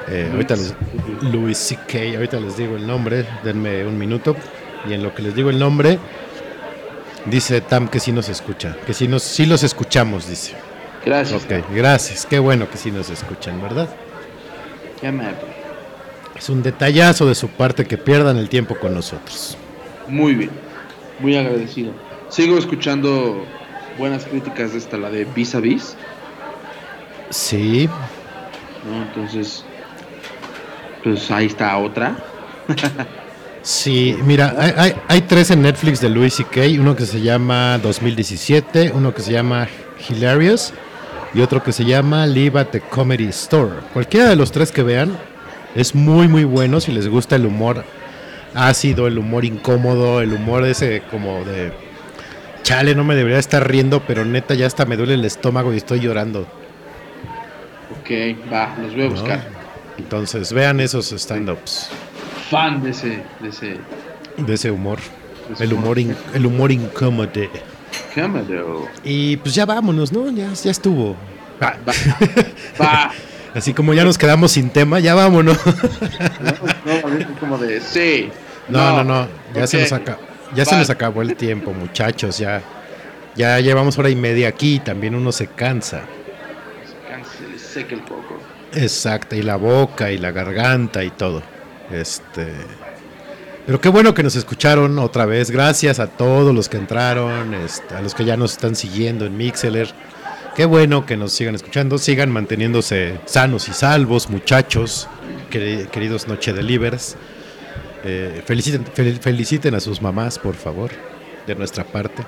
Eh, ahorita les, Louis C.K., ahorita les digo el nombre, denme un minuto. Y en lo que les digo el nombre, dice Tam que sí nos escucha, que sí, nos, sí los escuchamos, dice. Gracias. Ok, gracias, qué bueno que sí nos escuchan, ¿verdad? Ya me- Es un detallazo de su parte que pierdan el tiempo con nosotros. Muy bien. Muy agradecido. Sigo escuchando buenas críticas de esta, la de Vis a Vis. Sí, ¿no? Entonces, pues ahí está otra. sí, mira, hay, hay- hay tres en Netflix de Louis C.K., uno que se llama 2017, uno que se llama Hilarious y otro que se llama Live at the Comedy Store. Cualquiera de los tres que vean es muy muy bueno si les gusta el humor ácido, el humor incómodo, el humor ese como de chale, no me debería estar riendo, pero neta ya hasta me duele el estómago y estoy llorando. Ok, va, los voy a ¿no? buscar. Entonces, vean esos stand-ups Fan de ese, de ese. de ese humor. de El humor, in- el humor incómodo. Y pues ya vámonos, ¿no? Ya, ya estuvo. Ah, Va. Va. Así como ya nos quedamos sin tema, ya vámonos. No, no, es como de sí. No, no, no. Ya se nos acabó. Ya se nos acabó el tiempo, muchachos. Ya, ya llevamos hora y media aquí. También uno se cansa. Se cansa, se le seca el coco. Exacto. Y la boca y la garganta y todo. Este. Pero qué bueno que nos escucharon otra vez. Gracias a todos los que entraron, este, a los que ya nos están siguiendo en Mixeler. Qué bueno que nos sigan escuchando. Sigan manteniéndose sanos y salvos, muchachos, queri- queridos Noche Delivers. Eh, feliciten, fel- feliciten a sus mamás, por favor, de nuestra parte.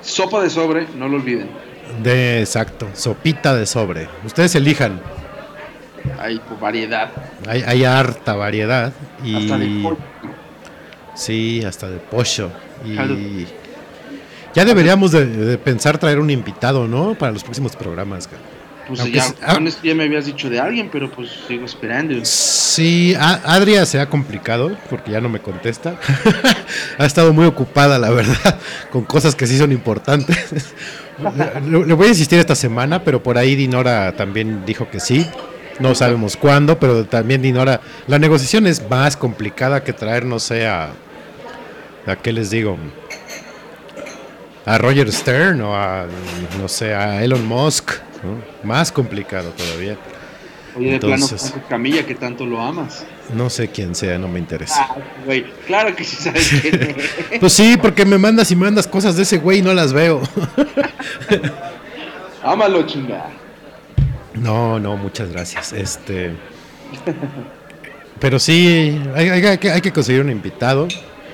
Sopa de sobre, no lo olviden. De exacto, sopita de sobre. Ustedes elijan. Hay variedad. Hay, hay harta variedad. Y, Hasta de pollo. Sí, hasta de pollo. Y ya deberíamos de, de pensar traer un invitado, ¿no? Para los próximos programas. Pues Aunque ya, es- ah. ya me habías dicho de alguien, pero pues sigo esperando. Sí, a- Adria se ha complicado porque ya no me contesta. ha estado muy ocupada, la verdad, con cosas que sí son importantes. le, le voy a insistir esta semana, pero por ahí Dinora también dijo que sí. No sabemos cuándo, pero también Dinora. La negociación es más complicada que traer, no sé, a. ¿A qué les digo? A Roger Stern o a. No sé, a Elon Musk. ¿no? Más complicado todavía. Oye, de Entonces- plano, Franco Camilla, que tanto lo amas. No sé quién sea, no me interesa. Ah, güey, claro que sí sabes quién es. Pues sí, porque me mandas y mandas cosas de ese güey y no las veo. Ámalo, chinga. No, no, muchas gracias. Este. Pero sí, hay, hay- hay que, hay que conseguir un invitado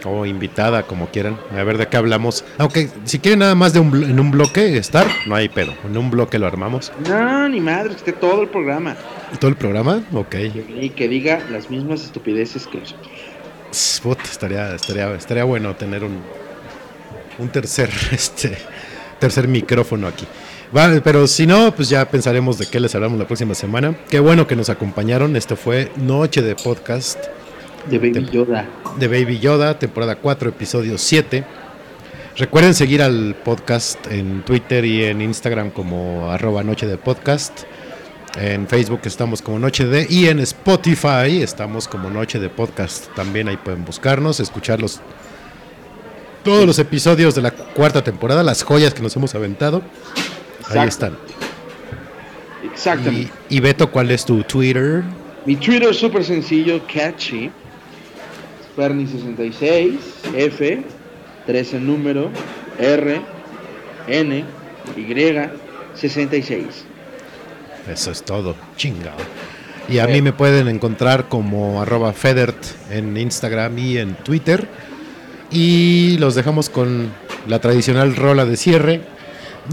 o invitada, como quieran. A ver de qué hablamos. Aunque si quieren nada más de un, en un bloque estar, no hay pedo. En un bloque lo armamos. No, ni madre, que esté todo el programa. ¿Todo el programa? Ok. Y que diga las mismas estupideces que nosotros. Puta, estaría, estaría, estaría bueno tener un, un tercer, este, tercer micrófono aquí. Vale, pero si no, pues ya pensaremos de qué les hablamos la próxima semana. Qué bueno que nos acompañaron. Esto fue Noche de Podcast De Baby Yoda. de Baby Yoda, temporada 4, episodio 7. Recuerden seguir al podcast en Twitter y en Instagram como arroba Noche de Podcast. En Facebook estamos como Noche de y en Spotify estamos como Noche de Podcast. También ahí pueden buscarnos, escucharlos todos los episodios de la cuarta temporada, las joyas que nos hemos aventado. Ahí están. Exactamente. Y, y Beto, ¿cuál es tu Twitter? Mi Twitter es súper sencillo, catchy. Sperny66, F, 3 en número, R, N, Y, 66. Eso es todo, chingado. Y a mí me pueden encontrar como arroba Federt en Instagram y en Twitter. Y los dejamos con la tradicional rola de cierre.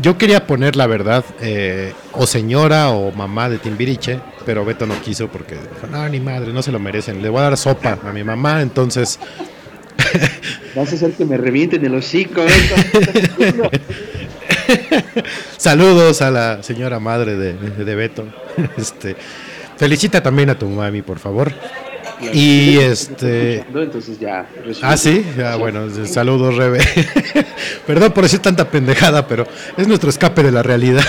Yo quería poner la verdad, eh, o señora o mamá de Timbiriche, pero Beto no quiso porque dijo, no, ni madre, no se lo merecen. Le voy a dar sopa a mi mamá, entonces Vas a hacer que me revienten el hocico. ¿eh? saludos a la señora madre de, de Beto. Este, felicita también a tu mami, por favor. Y este... Entonces ya. Ah, sí, ya, bueno, saludos, Rebe. Perdón por decir tanta pendejada, pero es nuestro escape de la realidad.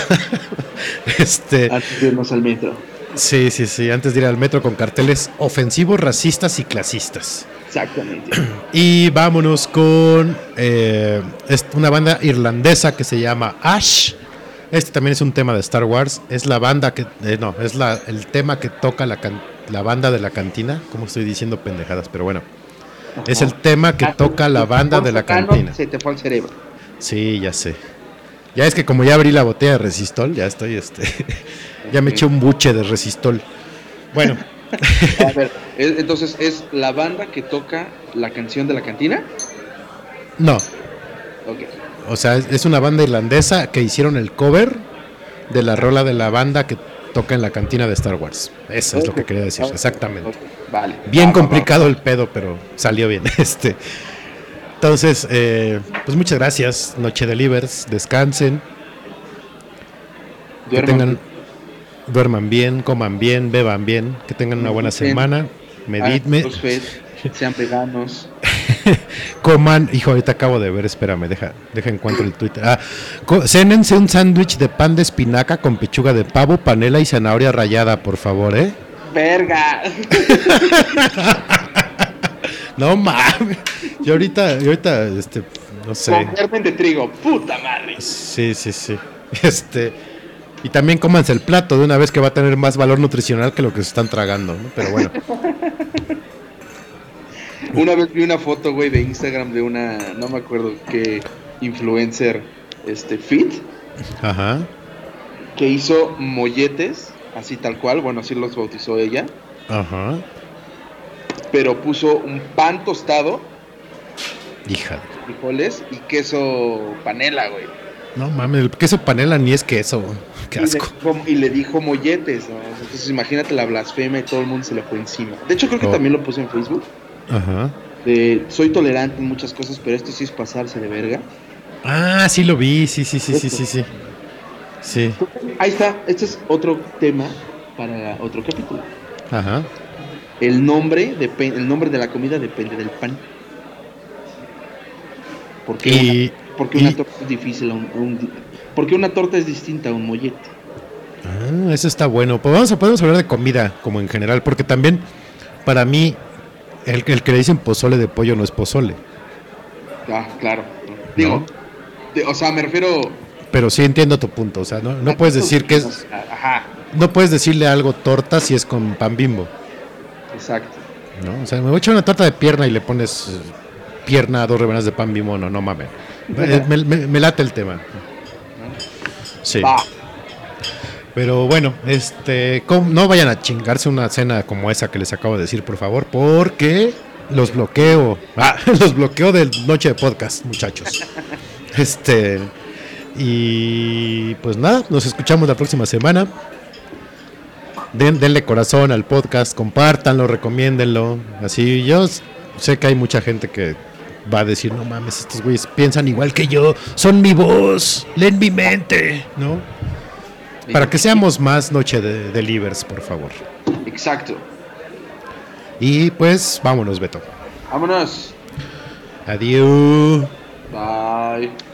este, Antes de irnos al metro. sí, sí, sí, antes de ir al metro con carteles ofensivos, racistas y clasistas. Exactamente. Y vámonos con eh, es una banda irlandesa que se llama Ash. Este también es un tema de Star Wars. Es la banda que. eh, no, es la, el tema que toca la, can- la banda de la cantina. Como estoy diciendo pendejadas, pero bueno. Es el tema que toca la banda de la cantina. Se te fue al cerebro. Sí, ya sé. Ya es que como ya abrí la botella de Resistol, ya estoy, este. ya me eché un buche de Resistol. Bueno, A ver, es- entonces es la banda que toca la canción de la cantina. no. O sea, es una banda irlandesa que hicieron el cover de la rola de la banda que toca en la cantina de Star Wars. Eso es lo que quería decir, exactamente. Vale. Bien Va, va, va. complicado el pedo, pero salió bien. Este, entonces, eh, pues muchas gracias. Noche Delivers, descansen, que Duerman. tengan, duerman bien, coman bien, beban bien, que tengan una buena semana. Meditme, crossfit, sean veganos. coman. Hijo, ahorita acabo de ver, espérame, deja, deja encuentro el Twitter. Ah, cénense un sándwich de pan de espinaca con pechuga de pavo, panela y zanahoria rallada, por favor, ¿eh? ¡Verga! No mames. Yo ahorita, yo ahorita, este, no sé. Con de trigo. ¡Puta madre! Sí, sí, sí. Este. Y también cómanse el plato de una vez que va a tener más valor nutricional que lo que se están tragando, ¿no? Pero bueno. Una vez vi una foto, güey, de Instagram de una, no me acuerdo qué influencer, este, fit, Ajá. que hizo molletes, así tal cual, bueno, así los bautizó ella, Ajá. pero puso un pan tostado, Hija. frijoles y queso panela, güey. No mames, el queso panela ni es queso. Qué Y le, asco. y le dijo molletes, ¿no? Entonces imagínate la blasfemia y todo el mundo se le fue encima. De hecho, creo que Oh. también lo puse en Facebook. Ajá. De, soy tolerante en muchas cosas, pero esto sí es pasarse de verga. Ah, sí lo vi. Sí, sí, sí, sí, sí, sí. Sí. Ahí está, este es otro tema para otro capítulo. Ajá. El nombre, depen- el nombre de la comida depende del pan. Porque, Y- una, porque y- una torta es difícil un, un- porque una torta es distinta a un mollete. Ah, eso está bueno. Pues vamos a, podemos hablar de comida como en general, porque también para mí el, el que le dicen pozole de pollo no es pozole. Ah, claro. Digo, de- o sea, me refiero. Pero sí entiendo tu punto. O sea, no, no puedes decir que es, Ajá, no puedes decirle algo torta si es con pan bimbo. exacto. ¿no? O sea, me voy a echar una torta de pierna y le pones eh, pierna a dos rebanadas de pan bimbo. No, no mames. Eh, me, me- me late el tema. Sí. Va. Pero bueno, este, no vayan a chingarse una cena como esa que les acabo de decir, por favor, porque los bloqueo. Ah, los bloqueo de noche de podcast, muchachos. Este, y pues nada, nos escuchamos la próxima semana. Den, denle corazón al podcast, compártanlo, recomiéndenlo. Así yo sé que hay mucha gente que va a decir, no mames, estos güeyes piensan igual que yo, son mi voz, leen mi mente, ¿no? Para que seamos más noche de delivers, por favor. Exacto. Y pues vámonos, Beto. Vámonos. Adiós. Bye.